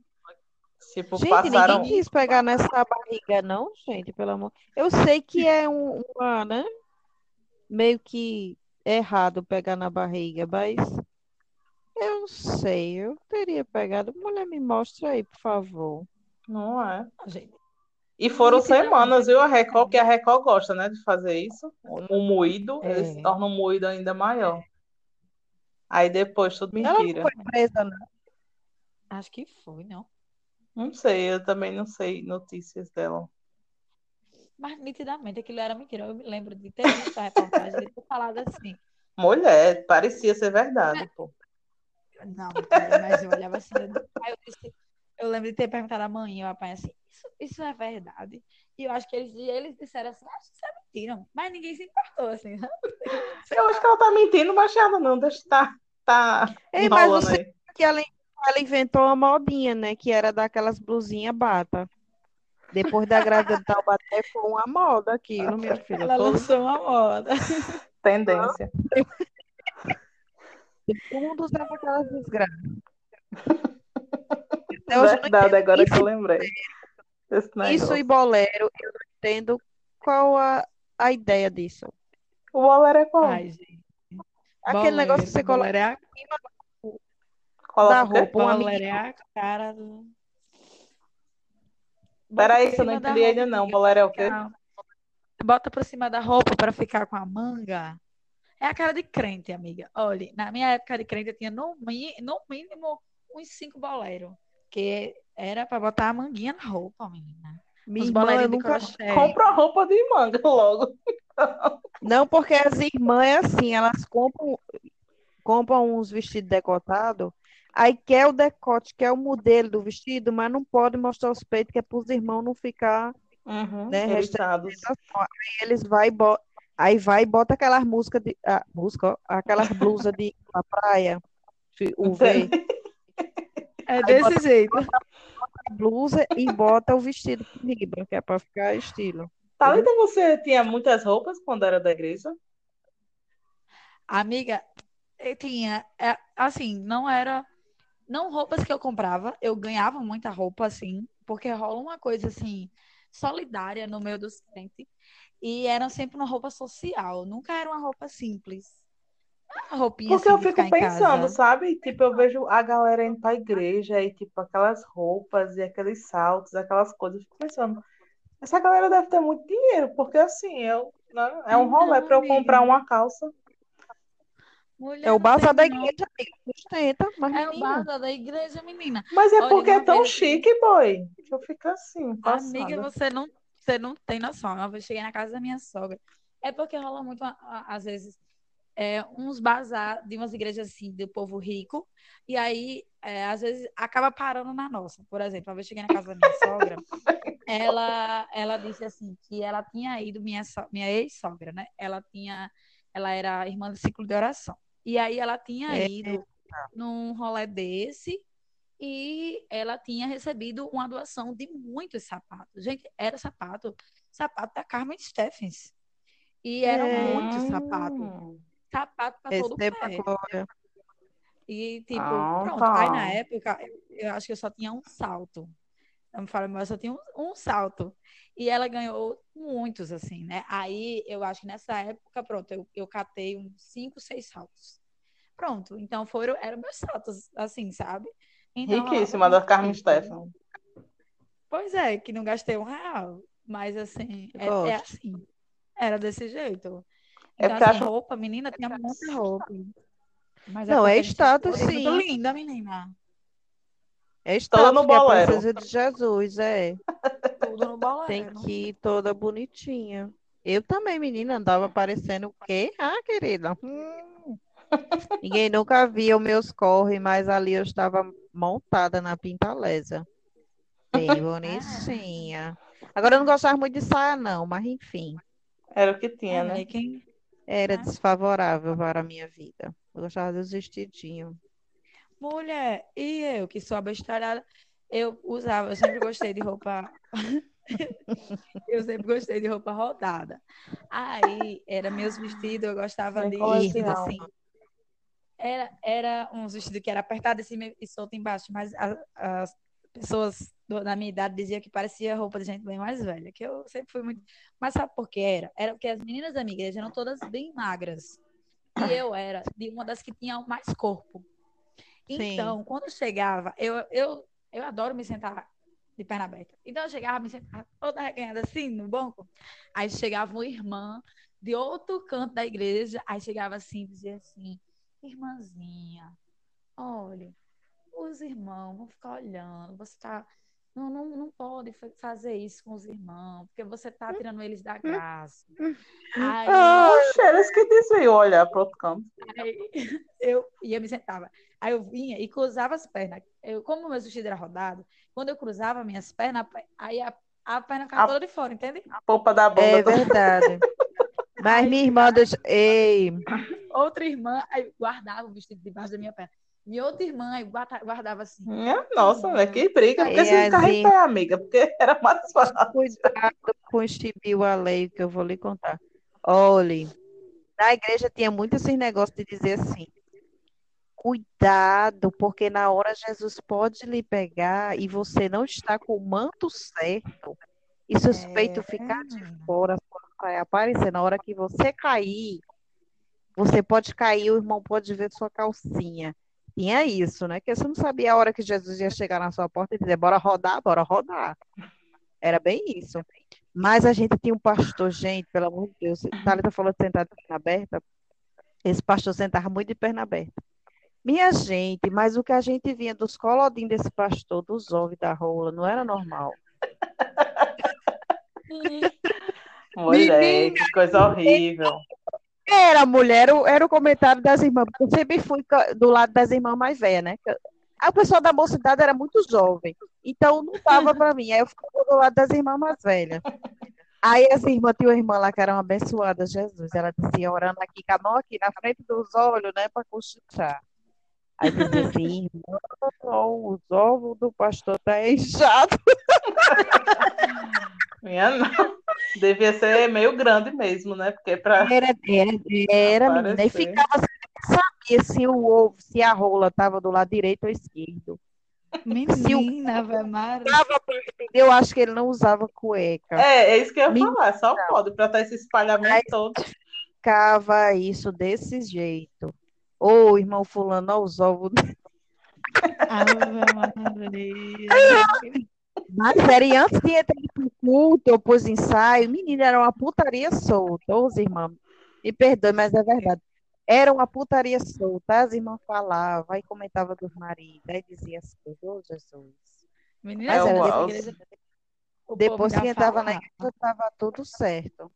Tipo, Gente, passaram. ninguém quis pegar nessa barriga, não, gente, pelo amor. Eu sei que é um, uma, né? Meio que errado pegar na barriga, mas eu não sei, eu teria pegado. Mulher, me mostra aí, por favor. Não é. Gente, E foram semanas, viu? A Record, que a Record gosta, né, de fazer isso. O moído, É. eles tornam o moído ainda maior. Aí depois tudo Ela não mentira. foi presa, não. acho que foi, não. Não sei, eu também não sei notícias dela. Mas nitidamente aquilo era mentira. Eu me lembro de ter visto a reportagem e ter falado assim. Mulher, parecia ser verdade, pô. Não, mas eu olhava assim. eu- eu disse, eu lembro de ter perguntado à mãe e ao pai assim, isso, isso é verdade? E eu acho que eles, eles disseram assim, acho que isso é mentira. Mas ninguém se importou, assim. sabe? Eu acho que ela tá mentindo, mas ela não, deixa tá, tá Ei, mas você aí. que ela, ela inventou uma modinha, né? Que era daquelas blusinhas bata. Depois da grávida de Taubaté foi uma moda aquilo, minha filha. Ela lançou uma moda. Tendência. todo mundo usava aquelas desgraças. Até hoje Verdade, agora que eu Isso, lembrei. Isso e bolero, eu não entendo qual a, a ideia disso. O bolero é qual? Ai, gente. Aquele negócio que você coloca bolero é a, Coloca quê? roupa, um bolero amiguinho. é a cara do... Peraí, Bota que eu não entendi ainda roupa, não. Bolero é o quê? Bota por cima da roupa para ficar com a manga. É a cara de crente, amiga. Olha, na minha época de crente eu tinha no, no mínimo uns cinco boleros. Que era para botar a manguinha na roupa, menina. Minha Os irmã, eu boleirinhos de nunca. crochê. Compra roupa de manga logo. Não, porque as irmãs é assim, elas compram, compram uns vestidos decotados, aí quer o decote, quer o modelo do vestido, mas não pode mostrar os peitos, que é para os irmãos não ficar, Uhum, né. Aí eles vai e bo- aí vai e bota aquelas músicas de, ah, música, ó, aquelas blusas de pra praia, de UV, É desse jeito. a blusa e bota o vestido com libra, que é para ficar estilo. Thalita, você tinha muitas roupas quando era da igreja? Amiga, eu tinha, é, assim, não era, não roupas que eu comprava, eu ganhava muita roupa, assim, porque rola uma coisa, assim, solidária no meio dos crentes, e era sempre uma roupa social, nunca era uma roupa simples. Uma roupinha, Porque assim, eu fico pensando, sabe? Tipo, eu vejo a galera indo pra igreja e, tipo, aquelas roupas e aqueles saltos, aquelas coisas. Eu fico pensando, essa galera deve ter muito dinheiro, porque assim, eu, né, é um rolê Não, pra eu comprar uma calça. Mulher É o bazar da tem, não. igreja, amiga, sustenta, mas É o menina, bazar da igreja, menina. Mas é Olha, porque é tão vez, chique, boy, que eu fico assim, Amiga, passada. você não, você não tem noção. Uma vez eu cheguei na casa da minha sogra. É porque rola muito, às vezes, é, uns bazar de umas igrejas assim, do povo rico. E aí, é, às vezes, acaba parando na nossa. Por exemplo, uma vez eu cheguei na casa da minha sogra, ela, ela disse assim, que ela tinha ido, minha, so- minha ex-sogra, né? Ela tinha, ela era irmã do ciclo de oração. E aí ela tinha é, ido num rolê desse e ela tinha recebido uma doação de muitos sapatos. Gente, era sapato, sapato da Carmen Steffens. E eram É. muitos sapatos. Sapato para todo pé. glória. E, tipo, Ah, pronto. tá. Aí, na época, eu acho que eu só tinha um salto. Eu me falo, mas eu só tinha um, um salto. E ela ganhou muitos, assim, né? Aí, eu acho que nessa época, pronto, eu, eu catei uns cinco, seis saltos. Pronto. Então, foram, eram meus saltos, assim, sabe? Então, Riquíssima da Carmen. Stefan. Pois é, que não gastei um real. Mas, assim, é, é assim. Era desse jeito. É Então, porque assim, acho- roupa, menina, tinha muita roupa. Mas Não, é a gente status, foi muito sim. linda, menina. É status, no que é a bolero. princesa de Jesus, é. Tudo no Tem bolero. que ir toda bonitinha. Eu também, menina, andava parecendo o quê? Ah, querida. hum. Ninguém nunca via os meus corre, mas ali eu estava montada na pintalesa. Bem bonitinha. Agora eu não gostava muito de saia, não, mas enfim. Era o que É, tinha, né? Era né? desfavorável para a minha vida. Eu gostava dos vestidinhos. Mulher, e eu que sou abestalhada, eu usava, eu sempre gostei de roupa. Eu sempre gostei de roupa rodada. Aí, era meus vestidos, eu gostava de vestido assim. Era, era um vestido que era apertado cima e solto embaixo, mas a- as pessoas da minha idade diziam que parecia roupa de gente bem mais velha, que eu sempre fui muito. Mas sabe por que era? Era porque as meninas da minha igreja eram todas bem magras. E eu era de uma das que tinha mais corpo. Sim. Então, quando chegava, eu, eu, eu adoro me sentar de perna aberta. Então, eu chegava, me sentava toda reganhada assim no banco. Aí chegava uma irmã de outro canto da igreja, aí chegava assim e dizia assim: Irmãzinha, olha, os irmãos vão ficar olhando, você tá. Não, não, não pode fa- fazer isso com os irmãos, porque você tá tirando eles da graça. Aí, Oxe, eles que desviam olhar para outro canto. Aí eu ia me sentava. Aí eu vinha e cruzava as pernas. Eu, como o meu vestido era rodado, quando eu cruzava minhas pernas, aí a, a perna ficava A- toda de fora, entende? A polpa da bunda. É toda- verdade. Mas minha irmã deixa... Ei, Outra irmã aí guardava o vestido debaixo da minha perna. E outra irmã guardava assim. Minha nossa, né? Que briga. Porque É, se ficar em pé, amiga, porque era mais fácil. cuidado com o chibio alheio que eu vou lhe contar. Olhe, na igreja tinha muito esse negócio de dizer assim, cuidado, porque na hora Jesus pode lhe pegar e você não está com o manto certo, e seus É, peitos ficar de fora, vai aparecer. Na hora que você cair, você pode cair, o irmão pode ver sua calcinha. Tinha isso, né? Que você não sabia a hora que Jesus ia chegar na sua porta e dizer, bora rodar, bora rodar. Era bem isso. Mas a gente tinha um pastor, gente, pelo amor de Deus. Thalita falou de sentar de perna aberta. Esse pastor sentava muito de perna aberta. Minha gente, mas o que a gente vinha dos colodinhos desse pastor, dos ovos da rola, não era normal. Mulher, que coisa horrível. Era mulher, era o- comentário das irmãs, eu sempre fui do lado das irmãs mais velhas, né? O pessoal da mocidade era muito jovem, então não dava para mim. Aí eu ficava do lado das irmãs mais velhas. Aí as irmãs, tinha uma irmã lá que era uma abençoada, Jesus. Ela dizia, orando aqui, com a mão aqui na frente dos olhos, né, para cochichar. Aí dizia assim, irmão, os ovos do pastor tá inchado. Minha não. Devia ser meio grande mesmo, né? Porque para Era, era, era menina. E ficava assim, não sabia se o ovo, se a rola estava do lado direito ou esquerdo. Menina, pra entender, eu acho que ele não usava cueca. É, é isso que eu ia Menina. falar, só pode, para estar esse espalhamento todo. Ficava isso desse jeito. Ô, irmão fulano, olha os ovos. Ave Maria. Mas era e antes de entrar pro culto ou pros ensaios, menina, era uma putaria solta. Os irmãos, me perdoe, mas é verdade. Era uma putaria solta. As irmãs falavam, aí comentava dos maridos, aí dizia as coisas, ô Jesus. Menina, Mas É era igreja, o Depois que entrava na igreja, estava tudo certo.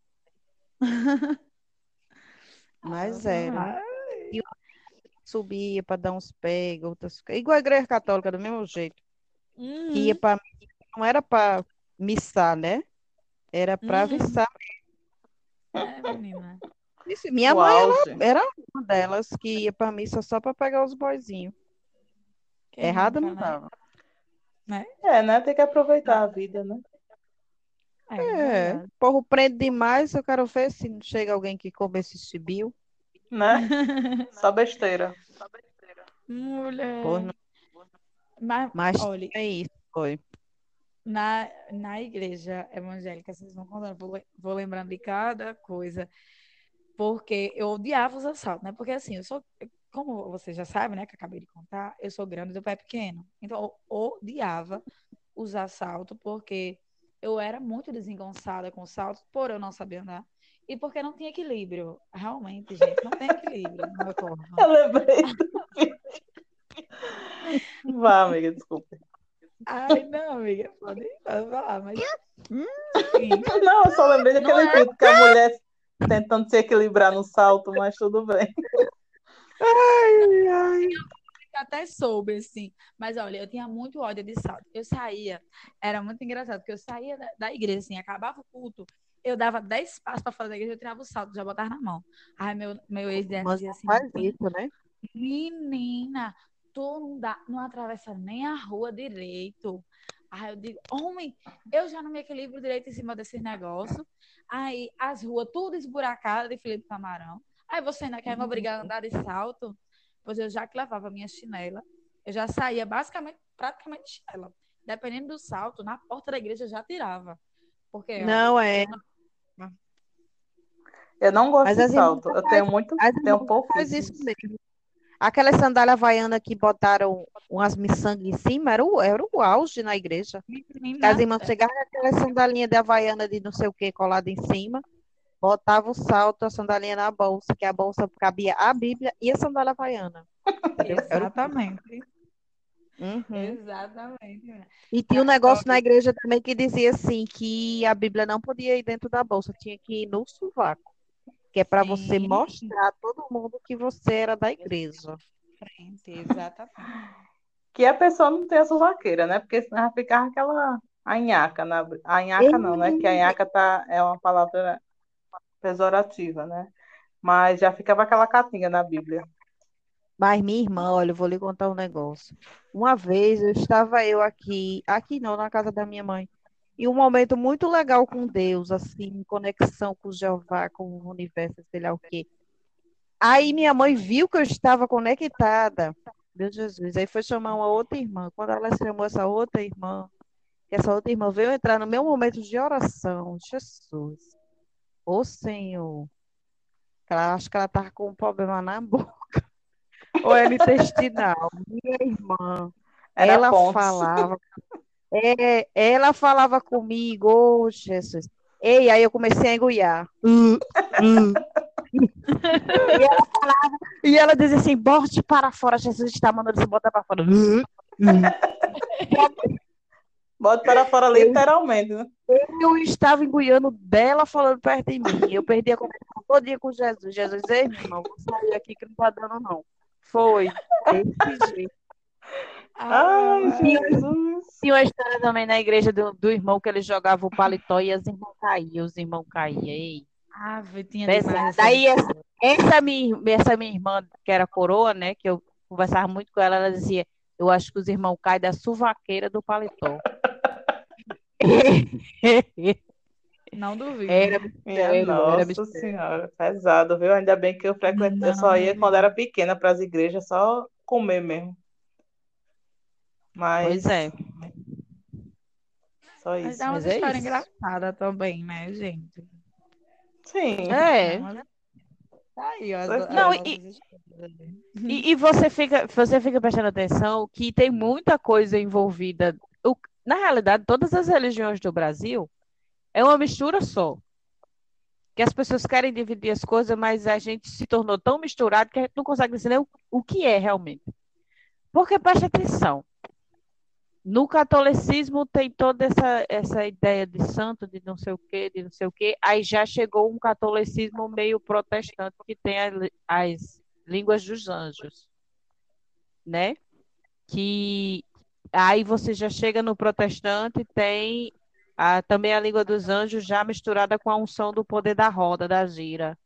Mas era. Ai, Subia para dar uns pega, outras coisas. Igual a igreja católica, do mesmo jeito. uhum. Ia para não era para missar, né? Era para Uhum. avisar. É, menina. Isso, Minha O mãe auge. era uma delas que ia para missa só para pegar os boizinhos. Nunca, não né? tava. É, né? Tem que aproveitar a vida, né? É, É, verdade. o povo prende demais, eu quero ver se não chega alguém que come esse chibio. Né? Só besteira. Mulher. Pois não. Mas, Mas olha, é isso, foi. Na, na igreja evangélica, vocês vão contando, vou, vou lembrando de cada coisa, porque eu odiava os assaltos, né? Porque assim, eu sou, como você já sabe, né, que acabei de contar, eu sou grande do pé pequeno. Então, eu odiava os assaltos, porque eu era muito desengonçada com saltos, por eu não saber andar, e porque não tinha equilíbrio. Realmente, gente, não tem equilíbrio no meu corpo. Eu lembrei. Vá, amiga, desculpa. Ai, não, amiga, pode, falar, mas. Enfim. Não, eu só lembrei Não daquele é? vídeo que a mulher tentando se equilibrar no salto, mas tudo bem. Ai, ai. até soube, assim. Mas olha, eu tinha muito ódio de salto. Eu saía, era muito engraçado, porque eu saía da, da igreja, assim, acabava o culto, eu dava 10 passos para fora da igreja, eu tirava o salto, já botava na mão. Aí meu, meu ex dizia assim: faz isso, né? Menina, tu não, dá, não atravessa nem a rua direito. Aí eu digo, homem, eu já não me equilibro direito em cima desse negócio. Aí as ruas tudo esburacadas de Felipe Camarão. Aí você ainda quer me obrigar a andar de salto? Pois eu já que levava minha chinela, eu já saía basicamente, praticamente de chinela. Dependendo do salto, na porta da igreja eu já tirava. Porque não ó, é. Eu não gosto Mas de salto. Eu tenho muito, tenho pouco. Faz isso mesmo. Aquela sandália havaiana que botaram umas miçangas em cima era o, era o auge na igreja. As irmãs chegavam aquela sandalinha de havaiana de não sei o que colada em cima, botava o salto, a sandalinha na bolsa, que a bolsa cabia a Bíblia e a sandália havaiana. Exatamente. Uhum. Exatamente. E tinha um negócio na igreja também que dizia assim, que a Bíblia não podia ir dentro da bolsa, tinha que ir no sovaco que é para você mostrar a todo mundo que você era da igreja. Frente, exatamente. Que a pessoa não tenha suvaqueira, né? Porque senão vai ficar aquela anhaca. Na... A anhaca não, né? Que a anhaca tá... é uma palavra pejorativa, né? Mas já ficava aquela catinha na Bíblia. Mas minha irmã, olha, eu vou lhe contar um negócio. Uma vez eu estava eu aqui, aqui não, na casa da minha mãe, e um momento muito legal com Deus, assim, em conexão com Jeová, com o universo, sei lá o quê. Aí minha mãe viu que eu estava conectada. Meu Jesus. Aí foi chamar uma outra irmã. Quando ela chamou essa outra irmã, essa outra irmã veio entrar no meu momento de oração. Jesus. Ô Senhor. Ela, acho que ela estava com um problema na boca. Ou era intestinal. Minha irmã. Era ela falava. É, ela falava comigo, oh, Jesus. Ei, aí eu comecei a engoiar. Uh, uh. e, ela falava, e ela dizia assim: bote para fora, Jesus está mandando você botar para fora. Uh, Bota para fora literalmente, né? Eu estava engoiando dela falando perto de mim. Eu perdi a conexão todo dia com Jesus. Jesus, ei, irmão, vou sair aqui que não está dando, não. Foi. Desse jeito. Ai, Jesus. Tinha uma história também na igreja do, do irmão que ele jogava o paletó e as irmãs caíam, os irmãos caíam. Ei. Ah, tinha demais. Daí essa, essa, minha, essa minha irmã, que era coroa, né, que eu conversava muito com ela, ela dizia, eu acho que os irmãos caem da suvaqueira do paletó. Não duvido. Era, era, nossa era senhora, pesado, viu? Ainda bem que eu frequentei, eu só ia quando era pequena para as igrejas, só comer mesmo. Mas... Pois é. Só isso. Mas é uma Mas história é engraçada também, né, gente? Sim. É. Tá aí, ó, Não, e, e, e, você fica, você fica prestando atenção que tem muita coisa envolvida. O, na realidade, todas as religiões do Brasil é uma mistura só. Que as pessoas querem dividir as coisas, mas a gente se tornou tão misturado que a gente não consegue dizer o, o que é realmente. Porque preste atenção. No catolicismo tem toda essa, essa ideia de santo, de não sei o quê, de não sei o quê. Aí já chegou um catolicismo meio protestante que tem as, as línguas dos anjos, né? Que aí você já chega no protestante tem a, também a língua dos anjos já misturada com a unção do poder da roda, da gira.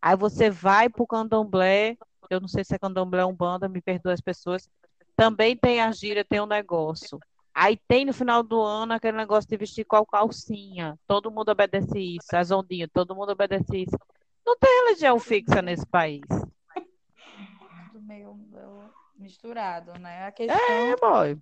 Aí você vai para o candomblé, eu não sei se é candomblé ou banda, me perdoa as pessoas, também tem a gíria, tem um negócio. Aí tem no final do ano aquele negócio de vestir qual calcinha. Todo mundo obedece isso. As ondinhas, todo mundo obedece isso. Não tem religião fixa nesse país. Meio, meio misturado, né? A questão... É, boy.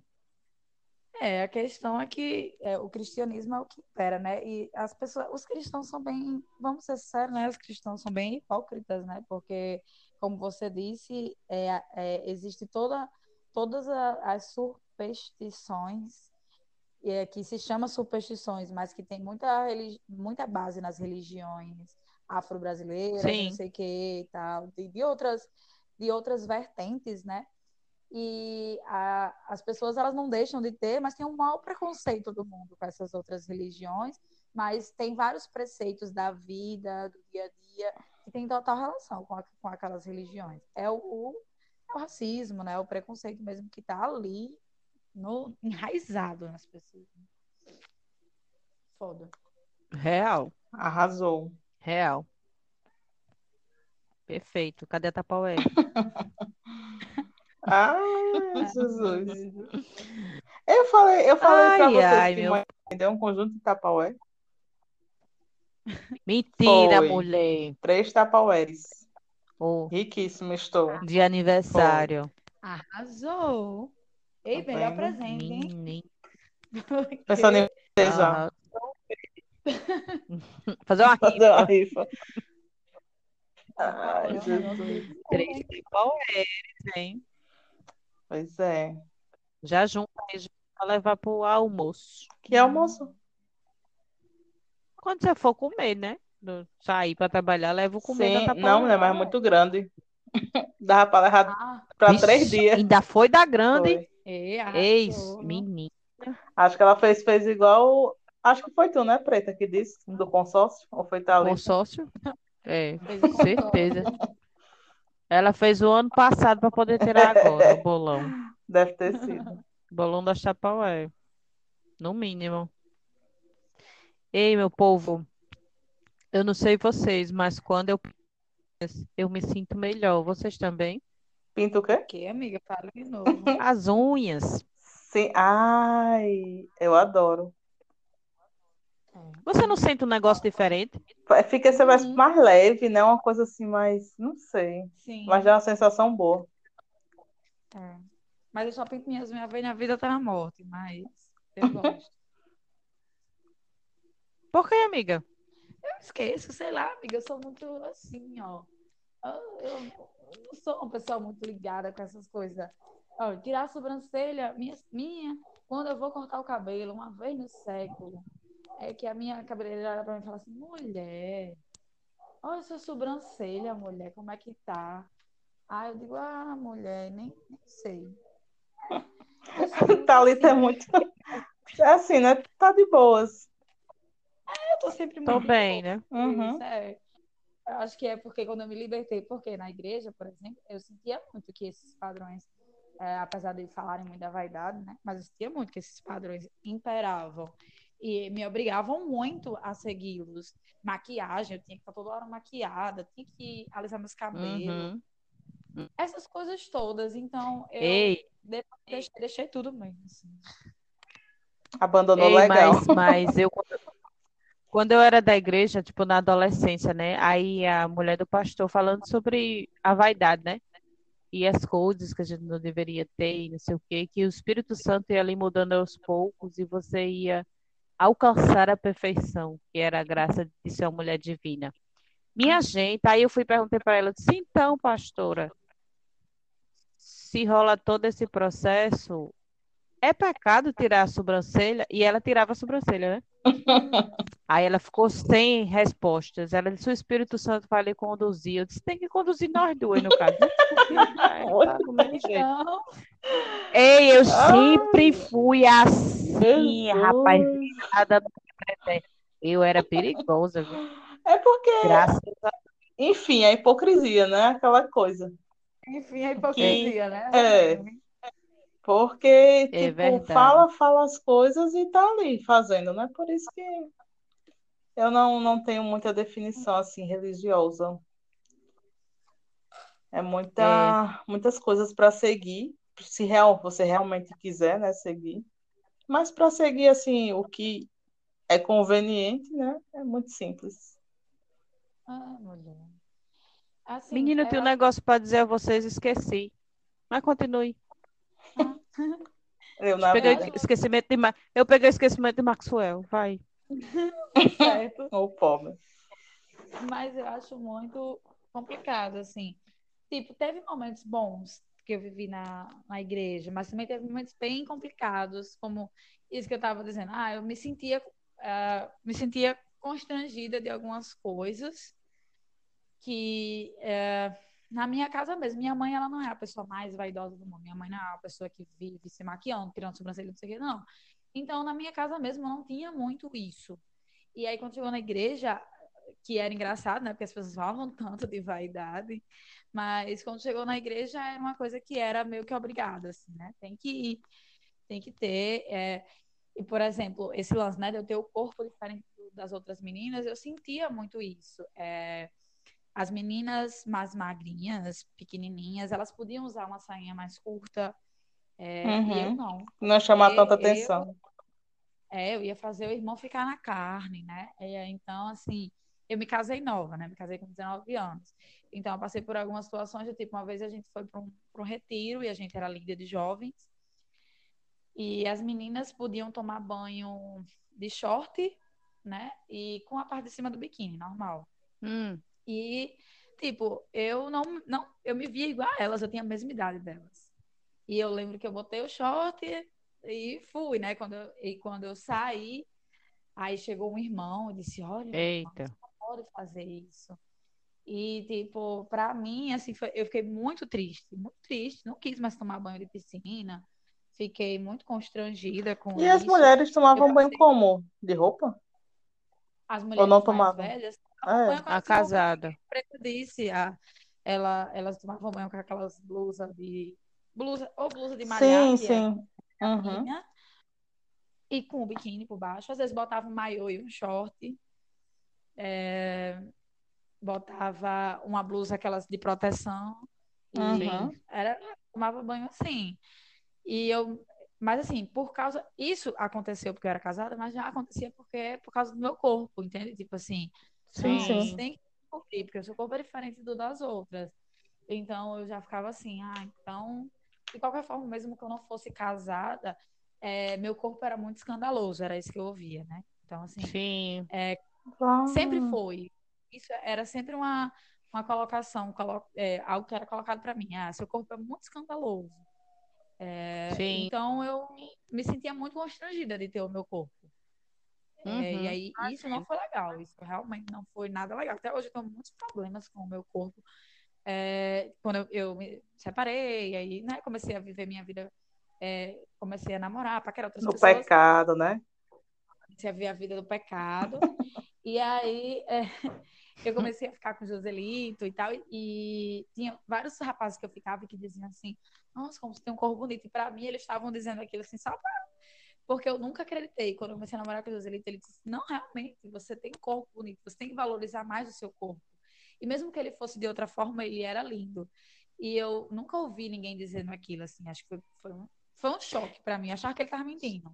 É, a questão é que é, o cristianismo é o que impera, né? E as pessoas, os cristãos são bem, vamos ser sérios, né? Os cristãos são bem hipócritas, né? Porque, como você disse, é, é, existe toda todas as superstições, é, que se chama superstições, mas que tem muita, muita base nas religiões afro-brasileiras, não sei o que e tal, de, de, outras, de outras vertentes, né? E a, as pessoas elas não deixam de ter, mas tem um mau preconceito do mundo com essas outras religiões, mas tem vários preceitos da vida, do dia a dia, que tem total relação com, a, com aquelas religiões. É o, o o racismo, né? O preconceito mesmo que tá ali no, enraizado nas pessoas. Foda. Real, Arrasou. real. Perfeito. Cadê a Tapaué? Ai, Jesus. Eu falei, eu falei pra Ai, vocês ai, que meu- mãe deu um conjunto de tapaué. Mentira, Foi. mulher. Três tapaués. Ô, Riquíssimo estou. de aniversário. Arrasou. Ei, Tá melhor presente, hein? Menino. Pensando em você já. Aham. Fazer uma Fazer uma rifa. rifa. Ai, Jesus. Três tapaués, hein? Pois é. Já junta aí já pra levar pro almoço. Que almoço? Quando você for comer, né? Do- Sair pra trabalhar, leva o comer da Sim, não, né? Mas é muito grande. Dava pra levar Ah, pra Vixe, três dias. Ainda foi da grande. Foi. ei, Eis, menino. Acho que ela fez, fez igual. Acho que foi tu, né, Preta, que disse do consórcio? Ou foi Thalita? Consórcio? É, com certeza. Ela fez o ano passado para poder tirar agora o bolão. Deve ter sido. Bolão da Chapaué. No mínimo. Ei, meu povo, eu não sei vocês, mas quando eu eu me sinto melhor. Vocês também? Pinta o quê? Que, amiga? Fala de novo. As unhas. Sim. Ai, eu adoro. Você não sente um negócio diferente? Fica você Uhum. mais leve, né? Uma coisa assim mais. Não sei. Sim. Mas dá uma sensação boa. É. Mas eu só pinto minhas unhas vez na vida até na morte, mas eu gosto. Por quê, amiga? Eu esqueço, sei lá, amiga, eu sou muito assim, ó. Eu, eu- não sou uma pessoa muito ligada com essas coisas. Ó, tirar a sobrancelha, minha, minha, quando eu vou cortar o cabelo, uma vez no século, é que a minha cabeleireira olha pra mim e fala assim, mulher, olha sua sobrancelha, mulher, como é que tá? Aí eu digo, ah, mulher, nem, nem sei. Thalita é muito. É assim, né? Tá de boas. Eu tô sempre Tô muito bem, né? Uhum. É. Eu acho que é porque quando eu me libertei, porque na igreja, por exemplo, eu sentia muito que esses padrões, é, apesar de falarem muito da vaidade, né? Mas eu sentia muito que esses padrões imperavam e me obrigavam muito a segui-los. Maquiagem, eu tinha que estar toda hora maquiada, tinha que alisar meus cabelos, Uhum. essas coisas todas. Então, eu Ei, deixei, deixei tudo mesmo. assim. Abandonou Ei, legal. mas, mas eu quando, quando eu era da igreja, tipo na adolescência, né? Aí a mulher do pastor falando sobre a vaidade, né? E as coisas que a gente não deveria ter, e não sei o quê, que o Espírito Santo ia ali mudando aos poucos e você ia alcançar a perfeição, que era a graça de ser uma mulher divina. Minha gente, aí eu fui perguntei para ela, disse, então, pastora, se rola todo esse processo, é pecado tirar a sobrancelha? E ela tirava a sobrancelha, né? Aí ela ficou sem respostas. Ela disse: o Espírito Santo vai lhe conduzir. Eu disse: tem que conduzir nós duas, no caso. né? Tá, do mesmo jeito. Então, Ei, eu Ah, sempre fui assim, Jesus. rapaz. Eu era perigosa, viu? É porque, Graças a enfim, a hipocrisia, né? Aquela coisa. enfim, a hipocrisia, né? É. Porque, É tipo, verdade. fala, fala as coisas e tá ali fazendo, né? Por isso que eu não, não tenho muita definição assim religiosa. É muita, muitas coisas para seguir, se real, você realmente quiser, né, seguir. Mas para seguir assim o que é conveniente, né? É muito simples. Ah, mulher. Assim, Menina, eu é, tenho um negócio para dizer a vocês, esqueci. Mas continue. Eu na Peguei esquecimento de Ma- Eu peguei o esquecimento de Maxwell. Vai. certo. O pobre. Mas eu acho muito complicado, assim. Tipo, teve momentos bons que eu vivi na, na igreja, mas também teve momentos bem complicados, como isso que eu estava dizendo. Ah, eu me sentia, ah, me sentia constrangida de algumas coisas que eh, na minha casa mesmo, minha mãe ela não é a pessoa mais vaidosa do mundo. Minha mãe não é a pessoa que vive se maquiando, tirando sobrancelha, não sei o quê, não. Então, na minha casa mesmo, não tinha muito isso. E aí, quando chegou na igreja, que era engraçado, né? Porque as pessoas falavam tanto de vaidade, mas quando chegou na igreja era uma coisa que era meio que obrigada, assim, né? Tem que ir, tem que ter. É... E, por exemplo, esse lance, né, de eu ter o corpo diferente das outras meninas, eu sentia muito isso. É... As meninas mais magrinhas, pequenininhas, elas podiam usar uma sainha mais curta, é... Uhum. eu não. Não chamar tanta Eu- atenção. É, eu ia fazer o irmão ficar na carne, né? Então, assim, eu me casei nova, né? Me casei com 19 anos. Então, eu passei por algumas situações, de, tipo, uma vez a gente foi para um, pra um retiro e a gente era líder de jovens. E as meninas podiam tomar banho de short, né? E com a parte de cima do biquíni, normal. Hum, E, tipo, eu não, não, eu me via igual a elas, eu tinha a mesma idade delas. E eu lembro que eu botei o short e fui, né? Quando eu, e quando eu saí, aí chegou um irmão e disse: Olha, eita. você não pode fazer isso. E, tipo, pra mim, assim, foi- eu fiquei muito triste, muito triste. Não quis mais tomar banho de piscina. Fiquei muito constrangida com E as isso. mulheres tomavam Eu banho passei- como? De roupa? As Ou mulheres não mais tomavam? velhas É. A casada. preta disse, a, ela, elas tomavam banho com aquelas blusas de. Blusa, ou blusa de malhar, Sim, que é sim. Uhum. minha, e com o biquíni por baixo. Às vezes botava um maiô e um short. é, botava uma blusa aquelas de proteção. E Uhum. era, tomava banho assim. E eu. Mas assim, por causa. Isso aconteceu porque eu era casada, mas já acontecia porque por causa do meu corpo, entende? Tipo assim. Sim, Não, sim. tem que descobrir, porque o seu corpo é diferente do das outras. Então eu já ficava assim, ah, então, de qualquer forma, mesmo que eu não fosse casada, é, meu corpo era muito escandaloso, era isso que eu ouvia, né? Então, assim, Sim. Ah, sempre foi. Isso era sempre uma, uma colocação, colo- é, algo que era colocado para mim. Ah, seu corpo é muito escandaloso. Sim. Então eu me sentia muito constrangida de ter o meu corpo. É, Uhum. e aí, isso não foi legal. Isso realmente não foi nada legal. Até hoje eu tenho muitos problemas com o meu corpo. É, quando eu, eu me separei, aí, né, comecei a viver minha vida, é, comecei a namorar, paquerar outras no pessoas, pecado, né? comecei a viver a vida do pecado. e aí, é, eu comecei a ficar com o Joselito e tal. E tinha vários rapazes que eu ficava que diziam assim: Nossa, como você tem um corpo bonito. E pra mim, eles estavam dizendo aquilo assim, só pra porque eu nunca acreditei. Quando eu comecei a namorar com o Joselito, ele disse: Não, realmente, você tem corpo bonito, você tem que valorizar mais o seu corpo. E mesmo que ele fosse de outra forma, ele era lindo. E eu nunca ouvi ninguém dizendo aquilo, assim. Acho que foi, foi, um, foi um choque pra mim. Achar que ele tava mentindo.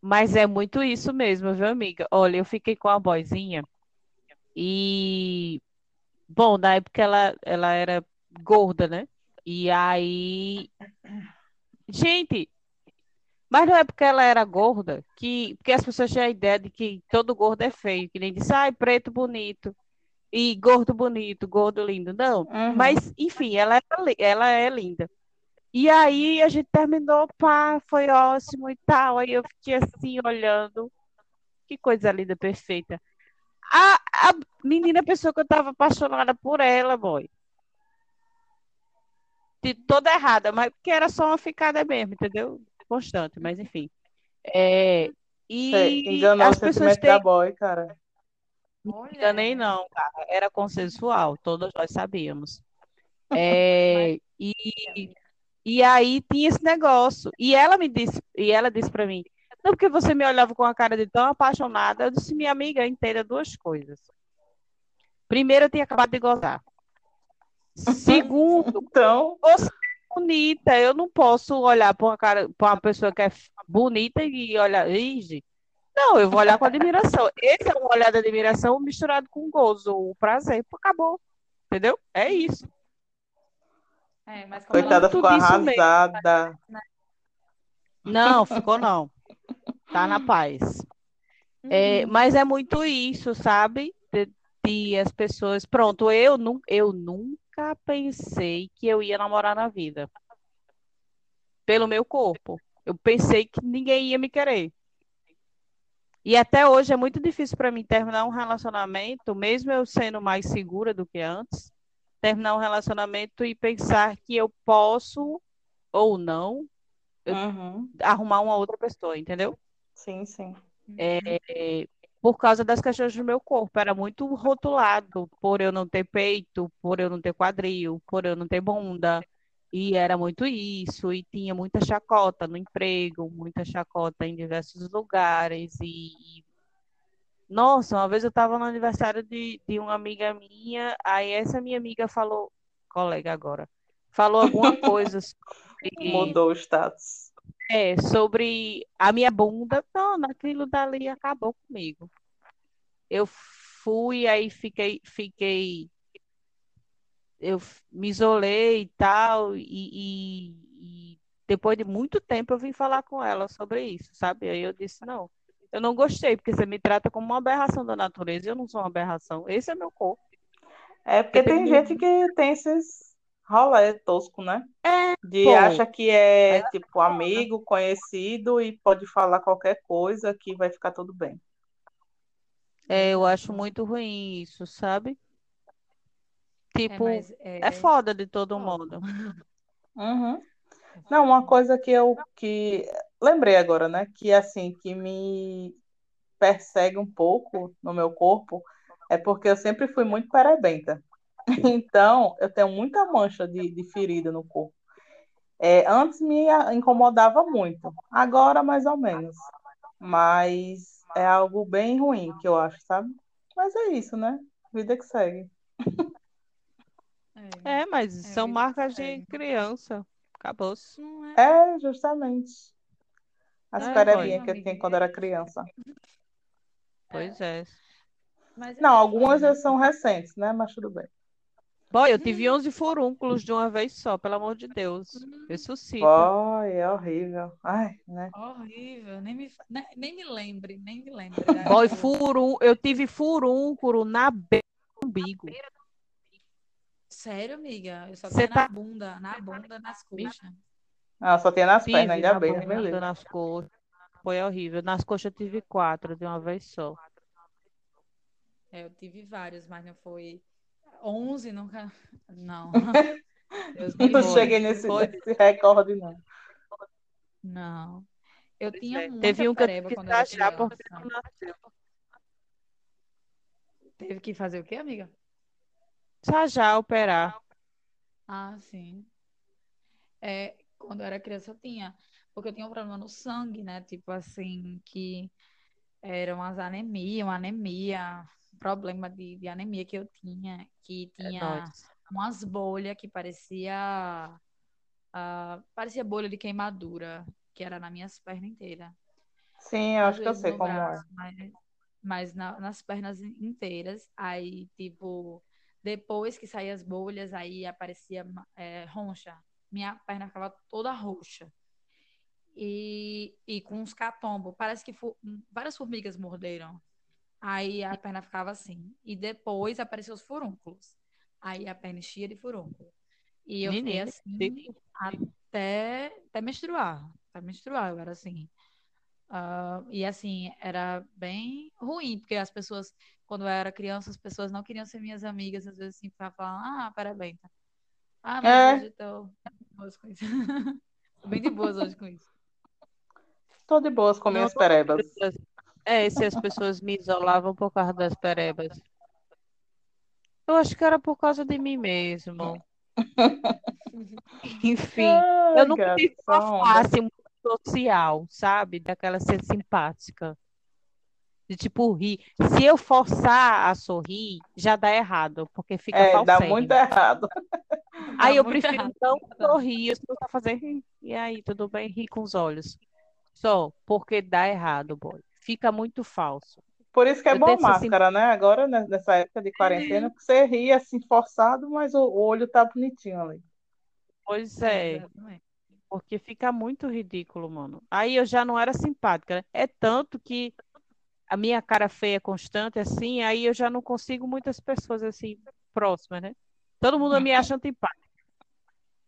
Mas é muito isso mesmo, viu, amiga? Olha, eu fiquei com a boizinha e, bom, na época ela, ela era gorda, né? E aí, gente, mas não é porque ela era gorda que, porque as pessoas têm a ideia de que todo gordo é feio, que nem diz, ai, preto bonito e gordo bonito, gordo lindo. Não, Uhum. mas enfim, ela é, ela é linda. E aí a gente terminou, pá, foi ótimo e tal. Aí eu fiquei assim olhando, que coisa linda, perfeita. A, a menina pensou que eu tava apaixonada por ela, boy. De toda errada, mas porque era só uma ficada mesmo, entendeu? Constante, mas enfim. É, Sei, e enganou o as pessoas sentimento têm da boy, cara. Olha, enganei não, cara. Era consensual, todos nós sabíamos. É, e, e aí tinha esse negócio. E ela me disse, e ela disse para mim, não, porque você me olhava com a cara de tão apaixonada. Eu disse, minha amiga, entenda duas coisas. Primeiro, eu tinha acabado de gozar. Segundo, Então, você bonita. Eu não posso olhar para uma cara, para uma pessoa que é bonita e olhar, Ige. Não, eu vou olhar com admiração. Esse é um olhar de admiração misturado com gozo, o prazer. Acabou. Entendeu? É isso. é, mas coitada ficou disso mesmo. arrasada. Não, ficou não. Tá na paz. É, Uhum. mas é muito isso, sabe? De, de as pessoas. Pronto, eu, nu, eu nunca pensei que eu ia namorar na vida. Pelo meu corpo. Eu pensei que ninguém ia me querer. E até hoje é muito difícil para mim terminar um relacionamento, mesmo eu sendo mais segura do que antes, terminar um relacionamento e pensar que eu posso ou não Uhum. arrumar uma outra pessoa, entendeu? Sim, sim. É, por causa das questões do meu corpo. Era muito rotulado por eu não ter peito, por eu não ter quadril, por eu não ter bunda. E era muito isso, e tinha muita chacota no emprego, muita chacota em diversos lugares. E, nossa, uma vez eu estava no aniversário de, de uma amiga minha, aí essa minha amiga falou, colega agora, falou alguma coisa sobre. Mudou o status. É, sobre a minha bunda. Não, naquilo dali acabou comigo. Eu fui, aí fiquei, fiquei. Eu me isolei e tal, e, e, e depois de muito tempo eu vim falar com ela sobre isso, sabe? Aí eu disse, não, eu não gostei, porque você me trata como uma aberração da natureza, eu não sou uma aberração, esse é meu corpo. É porque tem gente que tem esses rolê tosco, né? É, De pô. acha que é Mas tipo amigo, conhecido e pode falar qualquer coisa que vai ficar tudo bem. É, eu acho muito ruim isso, sabe? É, Tipo, mas é é, foda de todo modo. Uhum. Não, uma coisa que eu que lembrei agora, né? Que assim, que me persegue um pouco no meu corpo é porque eu sempre fui muito perebenta. Então, eu tenho muita mancha de, de ferida no corpo. É, antes me incomodava muito, agora mais ou menos. Mas é algo bem ruim que eu acho, sabe? Mas é isso, né? Vida que segue. É, É, mas é são marcas de criança. Acabou-se. Não é, É, justamente. As É, que eu tinha quando era criança. Pois é. mas é Não, algumas já são recentes, né? Mas tudo bem. Boy, eu tive 11 furúnculos de uma vez só, pelo amor de Deus. Ressuscita. Boy, é horrível. Ai, né? horrível, nem me, fa- nem, nem me lembre, nem me lembre Boy, furum, eu tive furúnculo na beira do umbigo. Sério, amiga? Eu só Você tinha na tá bunda, na bunda, nas coxas. Ah, só tinha nas pernas, tive ainda na bem, me bunda, livre. nas coxas. Foi horrível. Nas coxas eu tive quatro de uma vez só. É, eu tive vários, mas não foi 11, nunca. Não. Deus Não cheguei nesse, Foi. nesse recorde, não. Não. Eu Pois tinha é. muita Teve um que eu pereba que quando eu era porque criança. não nasceu. Teve que fazer o quê, amiga? Já já operar. Ah, sim. É, quando eu era criança eu tinha, porque eu tinha um problema no sangue, né? Tipo assim, que era umas anemia, uma anemia, problema de, de anemia que eu tinha, que É tinha nóis. umas bolhas que parecia, ah, parecia bolha de queimadura, que era nas minhas pernas inteiras. Sim, eu acho que eu sei como é. mas, mas na- nas pernas inteiras. Aí, tipo, depois que saía as bolhas, aí aparecia é, roncha. Minha perna ficava toda roxa. E, e com uns catombos. Parece que fu- várias formigas morderam. Aí a perna ficava assim. E depois apareceram os furúnculos. Aí a perna enchia de furúnculo. E eu fiquei Menina, assim até, até menstruar. Até menstruar, eu era assim. Ah, e assim, era bem ruim, porque as pessoas, quando eu era criança, as pessoas não queriam ser minhas amigas, às vezes assim, pra falar, ah, parabéns. Ah, mas É. hoje tô de boas com isso. Tô bem de boas hoje com isso. Tô de boas com minhas perebas. É, se as pessoas me isolavam por causa das perebas. Eu acho que era por causa de mim mesmo. Enfim, eu nunca tive uma face muito social, sabe? Daquela ser simpática. De tipo rir. Se eu forçar a sorrir, já dá errado, porque fica É, dá falsérrimo. muito errado. Aí Tá eu prefiro errado. não sorrir, eu só fazer. E aí, tudo bem? Rir com os olhos. Só porque dá errado, boy. Fica muito falso. Por isso que é Eu bom ser máscara, né? Agora, né, nessa época de quarentena, porque você ri assim forçado, mas o olho tá bonitinho ali. Pois É, porque fica muito ridículo, mano. Aí eu já não era simpática, né? É tanto que a minha cara feia é constante, assim, aí eu já não consigo muitas pessoas assim próximas, né? Todo mundo me acha antipática.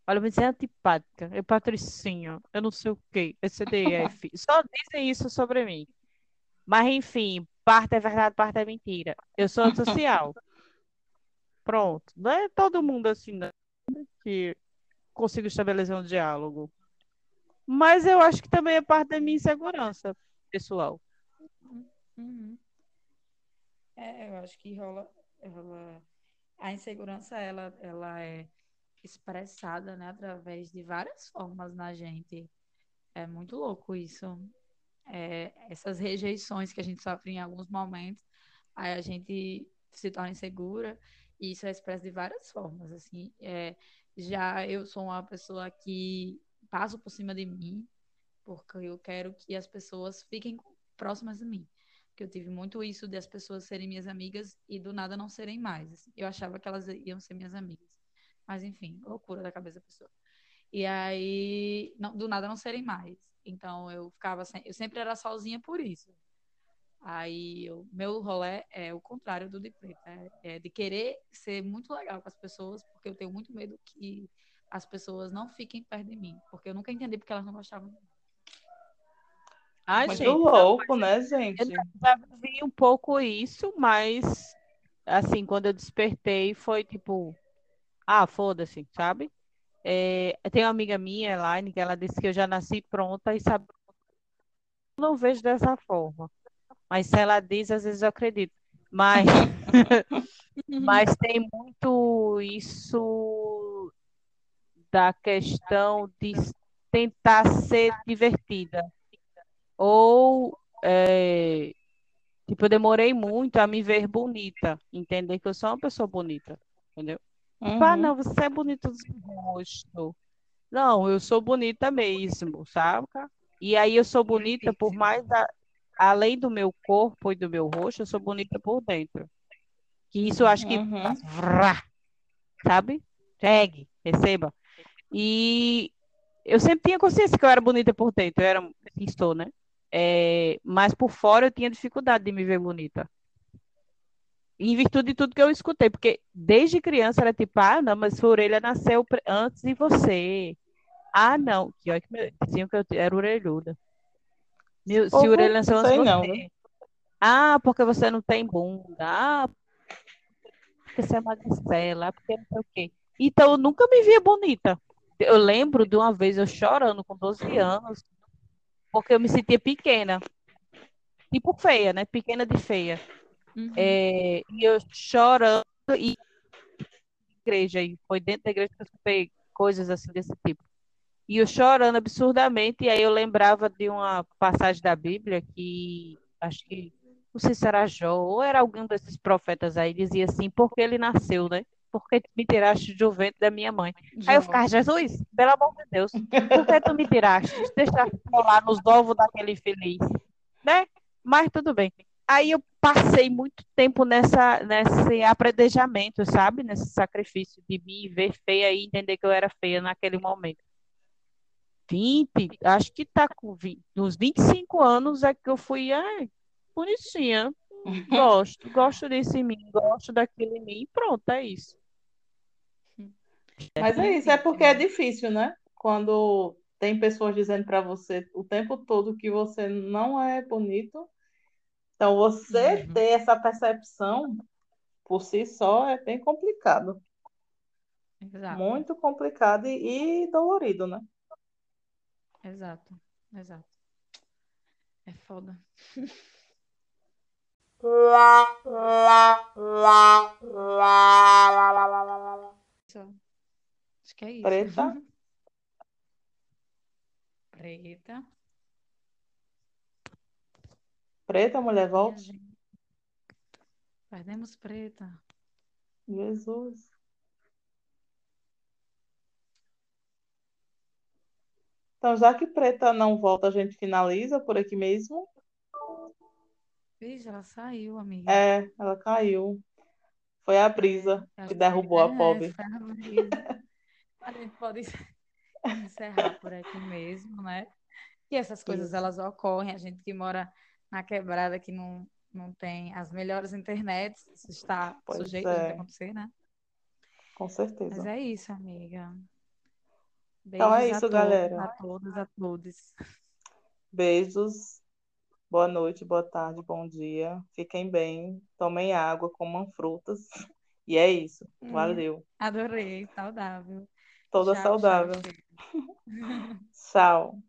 Olha, mas é antipática, é patricinha, eu não sei o quê, é CDF. Só dizem isso sobre mim. Mas enfim, parte é verdade, parte é mentira. Eu sou antissocial. Pronto. Não é todo mundo assim, né, que consigo estabelecer um diálogo. Mas eu acho que também é parte da minha insegurança pessoal. Uhum. É, eu acho que rola, rola a insegurança ela, ela é expressada, né, através de várias formas na gente. É muito louco isso. É, essas rejeições que a gente sofre em alguns momentos, aí a gente se torna insegura e isso é expresso de várias formas, assim. É, já eu sou uma pessoa que passo por cima de mim porque eu quero que as pessoas fiquem próximas de mim que eu tive muito isso de as pessoas serem minhas amigas e do nada não serem mais. Assim. Eu achava que elas iam ser minhas amigas. Mas enfim, loucura da cabeça da pessoa. E aí, não, do nada não serem mais. Então eu ficava sem, eu sempre era sozinha por isso. Aí o meu rolê é o contrário do de preta, é, é de querer ser muito legal com as pessoas, porque eu tenho muito medo que as pessoas não fiquem perto de mim, porque eu nunca entendi porque elas não gostavam de mim. Ai, Muito gente, louco, né, gente? Eu já vi um pouco isso, mas assim, quando eu despertei, foi tipo, ah, foda-se, sabe? É, tem uma amiga minha, Elaine, que ela disse que eu já nasci pronta e sabe. Não vejo dessa forma. Mas se ela diz, às vezes eu acredito. Mas, mas tem muito isso da questão de tentar ser divertida ou é, tipo, eu demorei muito a me ver bonita, entender que eu sou uma pessoa bonita, entendeu? Uhum. Tipo, ah, uhum. não, você é bonita do rosto. Não, eu sou bonita mesmo, sabe? E aí eu sou bonita por mais além do meu corpo e do meu rosto, eu sou bonita por dentro. Que isso eu acho que uhum. sabe? Pegue, receba. E eu sempre tinha consciência que eu era bonita por dentro, eu era, estou, né? É, mas por fora eu tinha dificuldade de me ver bonita. Em virtude de tudo que eu escutei, porque desde criança era tipo, ah, não, mas sua orelha nasceu antes de você. Ah, não, que olha que diziam que eu era orelhuda. Meu, se a orelha nasceu antes de você. Não, né? Ah, porque você não tem bunda. Ah, porque você é magricela, porque não sei o quê. Então eu nunca me via bonita. Eu lembro de uma vez eu chorando com 12 anos, porque eu me sentia pequena. Tipo feia, né? Pequena de feia. Uhum. É, e eu chorando e igreja, e foi dentro da igreja que eu escutei coisas assim desse tipo. E eu chorando absurdamente, e aí eu lembrava de uma passagem da Bíblia que acho que não sei se era Jó ou era algum desses profetas aí, dizia assim, porque ele nasceu, né? porque me tiraste do ventre da minha mãe. Aí eu ficava, Jesus, pelo amor de Deus, por que tu me tiraste? Deixaste colar nos ovos daquele feliz, né? Mas tudo bem. Aí eu passei muito tempo nessa, nesse apredejamento, sabe? Nesse sacrifício de me ver feia e entender que eu era feia naquele momento. 20, acho que tá com 20, nos 25 anos é que eu fui, ai, bonitinha, gosto, gosto disso em mim, gosto daquilo em mim, e pronto, é isso. Mas é isso, é porque é difícil, né? Quando tem pessoas dizendo para você o tempo todo que você não é bonito. Então, você uhum. ter essa percepção por si só é bem complicado. Exato. Muito complicado e, e dolorido, né? Exato, exato. É foda. Acho que é isso. Preta. Preta. Preta, mulher, volte. Perdemos preta. Jesus. Então, já que preta não volta, a gente finaliza por aqui mesmo. Veja, ela saiu, amiga. É, ela caiu. Foi a brisa é, que derrubou é, a pobre. Foi a brisa. a gente pode encerrar por aqui mesmo, né? E essas coisas Isso. elas ocorrem, a gente que mora na quebrada que não, não tem as melhores internets, isso está pois sujeito é. a acontecer, né? Com certeza. Mas é isso, amiga. Beijos então é isso, a todos, galera. A todos, a todos. Beijos. Boa noite, boa tarde, bom dia. Fiquem bem, tomem água, comam frutas. E é isso. Hum, Valeu. Adorei, saudável toda tchau, saudável. Tchau. tchau.